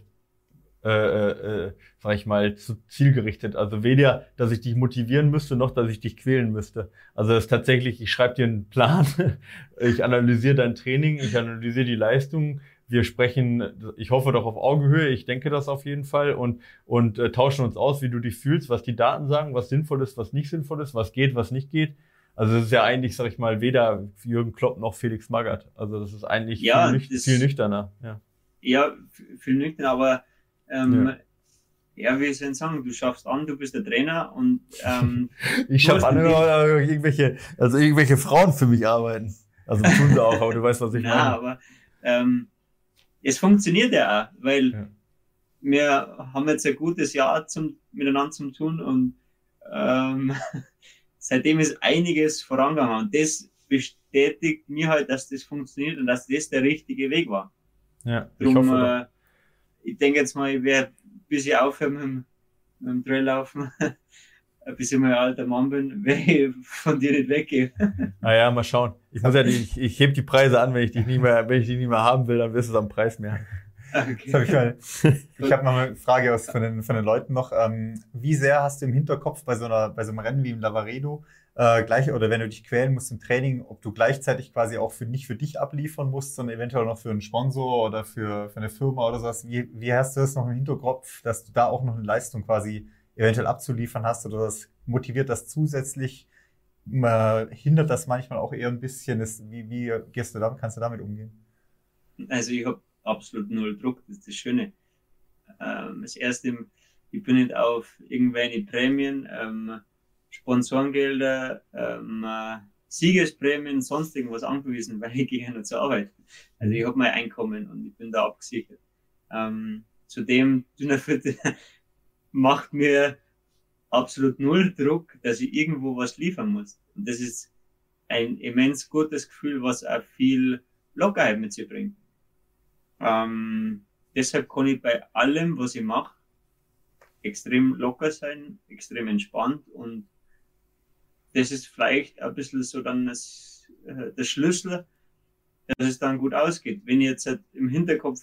äh, äh, äh, sag ich mal, zu zielgerichtet. Also weder, dass ich dich motivieren müsste, noch, dass ich dich quälen müsste. Also das ist tatsächlich, ich schreibe dir einen Plan, *laughs* ich analysiere dein Training, ich analysiere die Leistung, wir sprechen, ich hoffe doch auf Augenhöhe, ich denke das auf jeden Fall und, und äh, tauschen uns aus, wie du dich fühlst, was die Daten sagen, was sinnvoll ist, was nicht sinnvoll ist, was geht, was nicht geht. Also das ist ja eigentlich, sag ich mal, weder Jürgen Klopp noch Felix Magath. Also das ist eigentlich ja, viel, nüch viel nüchterner. Ja, ja viel nüchterner, aber ähm, ja. Ja, wie soll ich sagen, du schaffst an, du bist der Trainer und ähm, *laughs* ich schaffe an, irgendwelche, also irgendwelche Frauen für mich arbeiten. Also tun sie auch, aber du weißt, was ich *laughs* meine. Ja, aber ähm, es funktioniert ja auch, weil ja. wir haben jetzt ein gutes Jahr zum, miteinander zu tun und ähm, *laughs* seitdem ist einiges vorangegangen und das bestätigt mir halt, dass das funktioniert und dass das der richtige Weg war. Ja, ich Drum, hoffe äh, ich denke jetzt mal, ich werde ein bisschen aufhören mit dem, mit dem Traillaufen. bis *laughs* ich mal ein alter Mann bin, *laughs* wenn ich von dir nicht weggehe. Naja, mal schauen. Ich muss ja, ich, ich heb die Preise an, wenn ich dich nicht mehr, wenn ich dich nicht mehr haben will, dann wirst du es am Preis mehr. Okay. Hab ich mal, ich habe noch eine Frage aus von den, von den Leuten noch. Ähm, wie sehr hast du im Hinterkopf bei so einer, bei so einem Rennen wie im Lavaredo, äh, gleich, oder wenn du dich quälen musst im Training, ob du gleichzeitig quasi auch für nicht für dich abliefern musst, sondern eventuell noch für einen Sponsor oder für, für eine Firma oder sowas. Wie, wie hast du das noch im Hinterkopf, dass du da auch noch eine Leistung quasi eventuell abzuliefern hast oder das motiviert das zusätzlich? Äh, hindert das manchmal auch eher ein bisschen? Ist, wie, wie gehst du damit, kannst du damit umgehen? Also ich habe absolut null Druck, das ist das Schöne. Ähm, das erste, ich bin nicht auf irgendwelche Prämien. Ähm, Sponsorengelder, ähm, äh, Siegesprämien, sonst irgendwas angewiesen, *laughs* weil ich gehe ja nur zur Arbeit. Also ich habe mein Einkommen und ich bin da abgesichert. Ähm, zudem, Dünnerfurt *laughs* macht mir absolut null Druck, dass ich irgendwo was liefern muss. Und das ist ein immens gutes Gefühl, was auch viel Lockerheit mit sich bringt. Ähm, deshalb kann ich bei allem, was ich mache, extrem locker sein, extrem entspannt und das ist vielleicht ein bisschen so dann das, äh, der Schlüssel, dass es dann gut ausgeht. Wenn ich jetzt halt im Hinterkopf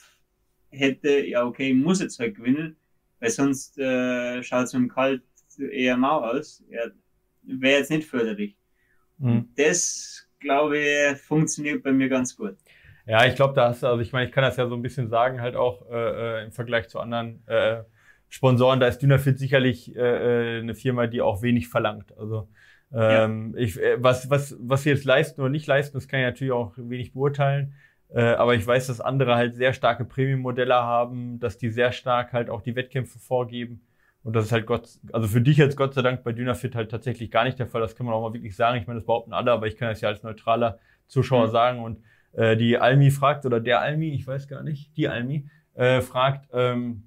hätte, ja, okay, ich muss jetzt halt gewinnen, weil sonst äh, schaut es mit dem Kalt eher mau aus, ja, wäre jetzt nicht förderlich. Mhm. Das, glaube ich, funktioniert bei mir ganz gut. Ja, ich glaube, da hast du, also ich meine, ich kann das ja so ein bisschen sagen, halt auch äh, äh im Vergleich zu anderen äh, Sponsoren, da ist Dynafit sicherlich äh, äh, eine Firma, die auch wenig verlangt. Also ähm, ja. ich, äh, was, was, was sie jetzt leisten oder nicht leisten, das kann ich natürlich auch wenig beurteilen. Äh, aber ich weiß, dass andere halt sehr starke Premium-Modelle haben, dass die sehr stark halt auch die Wettkämpfe vorgeben. Und das ist halt Gott, also für dich jetzt Gott sei Dank bei Dynafit halt tatsächlich gar nicht der Fall. Das kann man auch mal wirklich sagen. Ich meine, das behaupten alle, aber ich kann das ja als neutraler Zuschauer mhm. sagen. Und äh, die Almi fragt, oder der Almi, ich weiß gar nicht, die Almi, äh, fragt, ähm,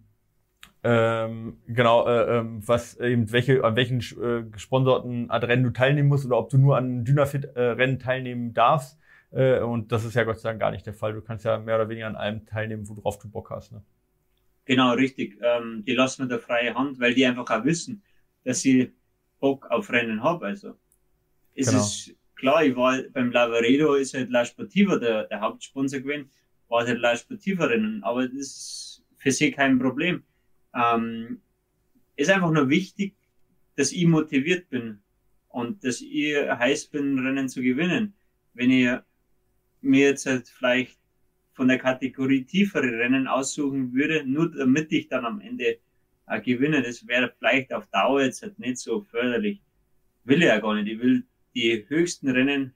ähm, genau, äh, ähm, was eben welche, an welchen äh, gesponserten Rennen du teilnehmen musst oder ob du nur an Dynafit-Rennen äh, teilnehmen darfst. Äh, und das ist ja Gott sei Dank gar nicht der Fall. Du kannst ja mehr oder weniger an allem teilnehmen, worauf du Bock hast. Ne? Genau, richtig. Ähm, die lassen wir der freie Hand, weil die einfach auch wissen, dass sie Bock auf Rennen haben. Also es genau. ist klar, ich war beim Lavaredo ist halt La Sportiva der, der Hauptsponsor gewesen, war halt La Sportiva Rennen, aber das ist für sie kein Problem ähm, ist einfach nur wichtig, dass ich motiviert bin und dass ich heiß bin, Rennen zu gewinnen. Wenn ich mir jetzt halt vielleicht von der Kategorie tiefere Rennen aussuchen würde, nur damit ich dann am Ende äh, gewinne, das wäre vielleicht auf Dauer jetzt halt nicht so förderlich. Will ich ja gar nicht. Ich will die höchsten Rennen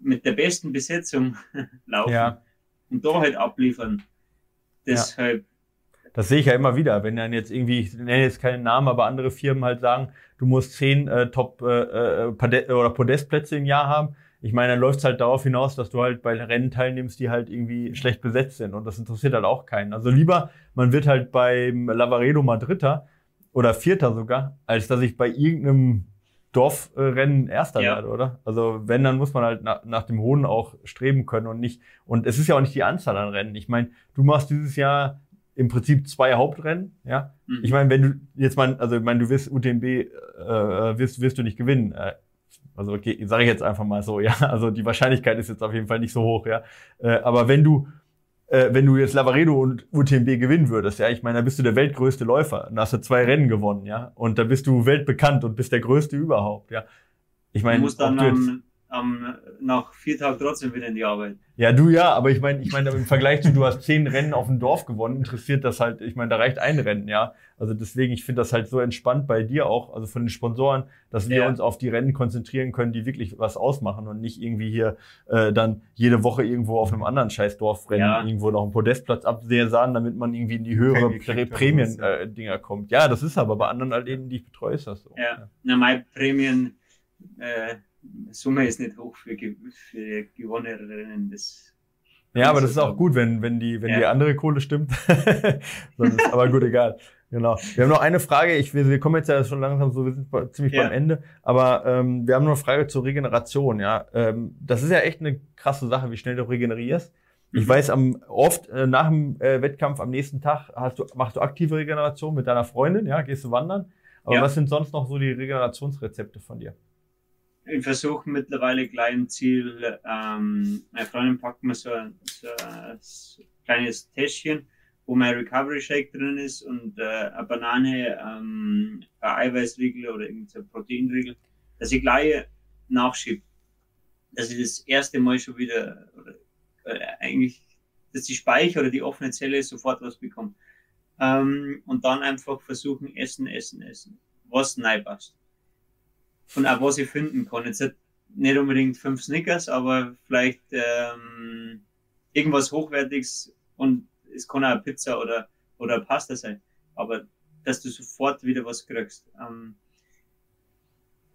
mit der besten Besetzung *laughs* laufen ja. und da halt abliefern. Deshalb. Ja. Das sehe ich ja immer wieder, wenn dann jetzt irgendwie, ich nenne jetzt keinen Namen, aber andere Firmen halt sagen, du musst zehn äh, Top äh, äh oder Podestplätze im Jahr haben. Ich meine, dann läuft es halt darauf hinaus, dass du halt bei Rennen teilnimmst, die halt irgendwie schlecht besetzt sind. Und das interessiert halt auch keinen. Also lieber, man wird halt beim Lavaredo mal Dritter oder Vierter sogar, als dass ich bei irgendeinem Dorfrennen Erster ja. werde, oder? Also wenn, dann muss man halt nach, nach dem Hohen auch streben können und nicht. Und es ist ja auch nicht die Anzahl an Rennen. Ich meine, du machst dieses Jahr im Prinzip zwei Hauptrennen, ja. Mhm. Ich meine, wenn du jetzt mal, also ich meine, du wirst UTMB, äh, wirst, wirst du nicht gewinnen. Äh, also okay, sage ich jetzt einfach mal so, ja. *laughs* Also die Wahrscheinlichkeit ist jetzt auf jeden Fall nicht so hoch, ja. Äh, aber wenn du äh, wenn du jetzt Lavaredo und UTMB gewinnen würdest, ja, ich meine, da bist du der weltgrößte Läufer. Da hast du zwei Rennen gewonnen, ja. Und da bist du weltbekannt und bist der größte überhaupt, ja. Ich meine, du musst dann am, am, nach vier Tagen trotzdem wieder in die Arbeit. Ja, du ja, aber ich meine, ich meine, im Vergleich zu, du hast zehn Rennen auf dem Dorf gewonnen, interessiert das halt, ich meine, da reicht ein Rennen, ja. Also deswegen, ich finde das halt so entspannt bei dir auch, also von den Sponsoren, dass wir ja. uns auf die Rennen konzentrieren können, die wirklich was ausmachen und nicht irgendwie hier äh, dann jede Woche irgendwo auf einem anderen scheiß Dorfrennen ja. irgendwo noch einen Podestplatz absehen, damit man irgendwie in die höhere Prämien-Dinger äh, kommt. Ja, das ist aber bei anderen Athleten, die ich betreue, ist das so. Ja, ja. Na, meine Prämien äh, Summe ist nicht hoch für, für gewonnene Rennen. Das ja, aber das ist auch gut, wenn, wenn die, wenn ja. die andere Kohle stimmt. *laughs* ist aber gut, egal. Genau. Wir haben noch eine Frage. Ich, wir, wir kommen jetzt ja schon langsam so, wir sind ziemlich ja. beim Ende. Aber ähm, wir haben noch eine Frage zur Regeneration. Ja, ähm, das ist ja echt eine krasse Sache, wie schnell du regenerierst. Ich mhm. weiß, am, oft äh, nach dem äh, Wettkampf am nächsten Tag hast du, machst du aktive Regeneration mit deiner Freundin, ja, gehst du wandern. Aber ja. was sind sonst noch so die Regenerationsrezepte von dir? Ich versuche mittlerweile gleich ein Ziel, ähm, meine Freundin packt mir so ein, so ein kleines Täschchen, wo mein Recovery Shake drin ist und äh, eine Banane, ähm, ein Eiweißriegel oder irgendein Proteinriegel, dass ich gleich nachschiebe. Dass ich das erste Mal schon wieder, oder, äh, eigentlich, dass die Speicher oder die offene Zelle sofort was bekommt. Ähm, und dann einfach versuchen, essen, essen, essen, was passt und auch was ich finden kann. Jetzt nicht unbedingt fünf Snickers, aber vielleicht ähm, irgendwas Hochwertiges und es kann auch Pizza oder, oder Pasta sein. Aber dass du sofort wieder was kriegst. Ähm,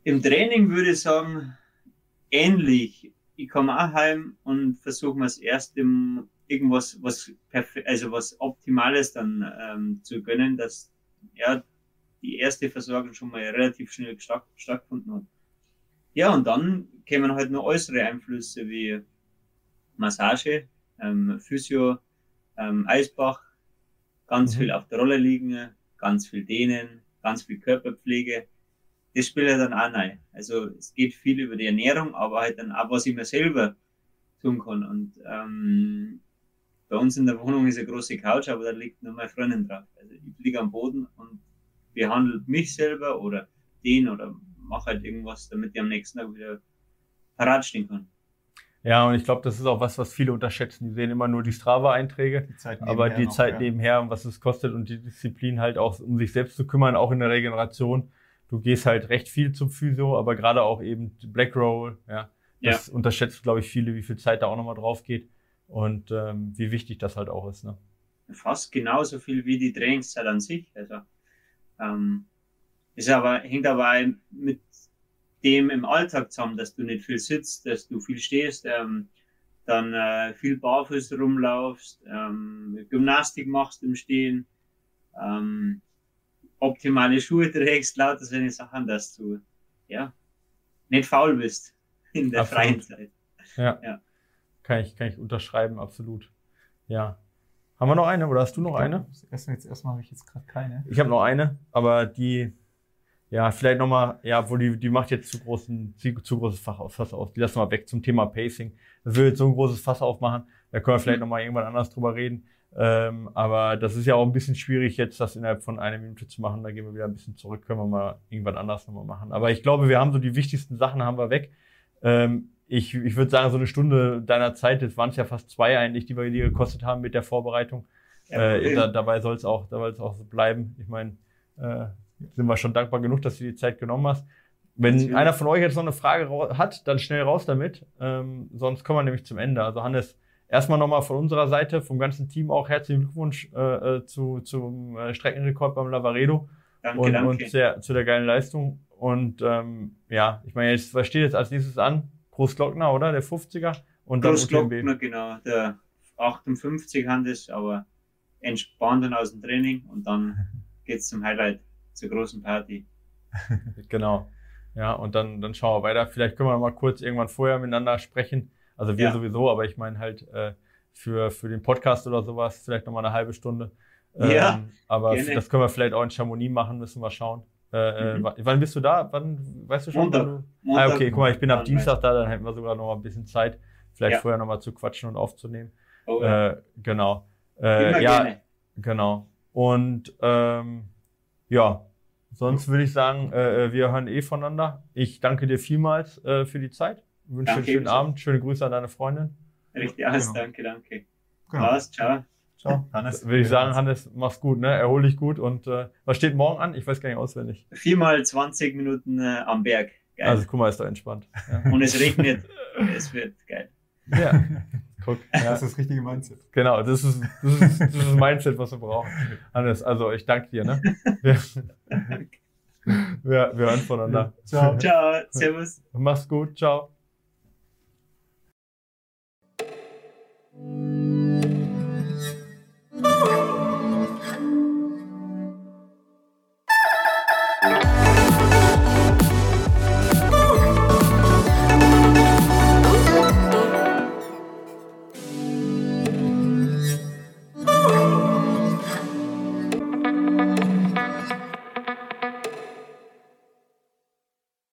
Im Training würde ich sagen, ähnlich. Ich komme auch heim und versuche mir das erste irgendwas, was also was Optimales dann ähm, zu gönnen, dass ja die erste Versorgung schon mal relativ schnell stattgefunden hat. Ja, und dann kämen halt noch äußere Einflüsse wie Massage, ähm, Physio, ähm, Eisbach, ganz mhm. viel auf der Rolle liegen, ganz viel Dehnen, ganz viel Körperpflege. Das spielt ja dann auch rein. Also es geht viel über die Ernährung, aber halt dann auch, was ich mir selber tun kann. Und ähm, bei uns in der Wohnung ist eine große Couch, aber da liegt nur meine Freundin drauf. Also ich liege am Boden und behandelt mich selber oder den oder mache halt irgendwas, damit ich am nächsten Tag wieder parat stehen kann. Ja, und ich glaube, das ist auch was, was viele unterschätzen. Die sehen immer nur die Strava-Einträge, aber die noch, Zeit ja. nebenher und was es kostet und die Disziplin halt auch, um sich selbst zu kümmern, auch in der Regeneration. Du gehst halt recht viel zum Physio, aber gerade auch eben Black Roll, ja. Das ja. unterschätzt, glaube ich, viele, wie viel Zeit da auch nochmal drauf geht und ähm, wie wichtig das halt auch ist. Ne? Fast genauso viel wie die Trainingszeit an sich. Also ähm, ist aber, hängt aber mit dem im Alltag zusammen, dass du nicht viel sitzt, dass du viel stehst, ähm, dann äh, viel barfuß rumlaufst, ähm, Gymnastik machst im Stehen, ähm, optimale Schuhe trägst, lauter solche Sachen, dass du ja nicht faul bist in der absolut. freien Zeit. Ja. ja. Kann ich, kann ich unterschreiben, absolut. Ja. Haben wir noch eine oder hast du noch eine? Erstmal jetzt erstmal habe ich jetzt gerade keine. Ich habe noch eine, aber die, ja, vielleicht nochmal, ja, wo die, die macht jetzt zu großen, zu, zu großes Fass auf. Die lassen wir weg zum Thema Pacing. Das will jetzt so ein großes Fass aufmachen. Da können wir vielleicht mhm. nochmal irgendwann anders drüber reden. Ähm, aber das ist ja auch ein bisschen schwierig, jetzt das innerhalb von einer Minute zu machen. Da gehen wir wieder ein bisschen zurück, können wir mal irgendwann anders nochmal machen. Aber ich glaube, wir haben so die wichtigsten Sachen haben wir weg. Ähm, ich, ich würde sagen, so eine Stunde deiner Zeit, das waren es ja fast zwei eigentlich, die wir dir gekostet haben mit der Vorbereitung. Ja, äh, da, dabei soll es auch, dabei auch so bleiben. Ich meine, äh, sind wir schon dankbar genug, dass du die Zeit genommen hast. Wenn Natürlich. einer von euch jetzt noch eine Frage hat, dann schnell raus damit. Ähm, sonst kommen wir nämlich zum Ende. Also Hannes, erstmal nochmal von unserer Seite, vom ganzen Team auch herzlichen Glückwunsch äh, äh zu, zum äh, Streckenrekord beim Lavaredo. Danke, und, danke. und sehr, zu der geilen Leistung. Und ähm, ja, ich meine, was steht jetzt als nächstes an? Großglockner, oder? Der 50er? Und dann Großglockner, genau. Der 58 Handes, aber entspannt dann aus dem Training und dann geht's zum Highlight, zur großen Party. *laughs* genau. Ja, und dann, dann schauen wir weiter. Vielleicht können wir mal kurz irgendwann vorher miteinander sprechen. Also wir ja. sowieso, aber ich meine halt äh, für, für den Podcast oder sowas vielleicht noch mal eine halbe Stunde. Ähm, ja, aber gerne. das können wir vielleicht auch in Chamonix machen, müssen wir schauen. Äh, äh mhm. Wann bist du da? Wann weißt du schon? Montag. Du... Montag. Ah, okay, guck mal, ich bin ab Dienstag da, dann hätten wir sogar noch mal ein bisschen Zeit, vielleicht ja. vorher noch mal zu quatschen und aufzunehmen. Oh, ja. äh, genau. Äh, ja, gerne. genau. Und ähm, ja, sonst würde ich sagen, äh, wir hören eh voneinander. Ich danke dir vielmals für die Zeit. Wünsche dir einen schönen Abend. Schöne Grüße an deine Freundin. Richtig, alles, genau. danke, danke. Genau. Alles, ciao. So, Hannes. Würde ich sagen, Hannes, mach's gut, ne? Erhol dich gut. Und äh, was steht morgen an? Ich weiß gar nicht auswendig. Viermal 20 Minuten äh, am Berg. Geil. Also guck mal, ist da entspannt. Ja. *laughs* Und es regnet. es wird geil. Ja. *laughs* Guck, ja. Das ist das richtige Mindset. Genau, das ist das, ist, das ist Mindset, was wir brauchen. Hannes, also ich danke dir. Ne? *laughs* Wir, wir, wir hören voneinander. Ciao. Ciao, servus. Mach's gut, ciao.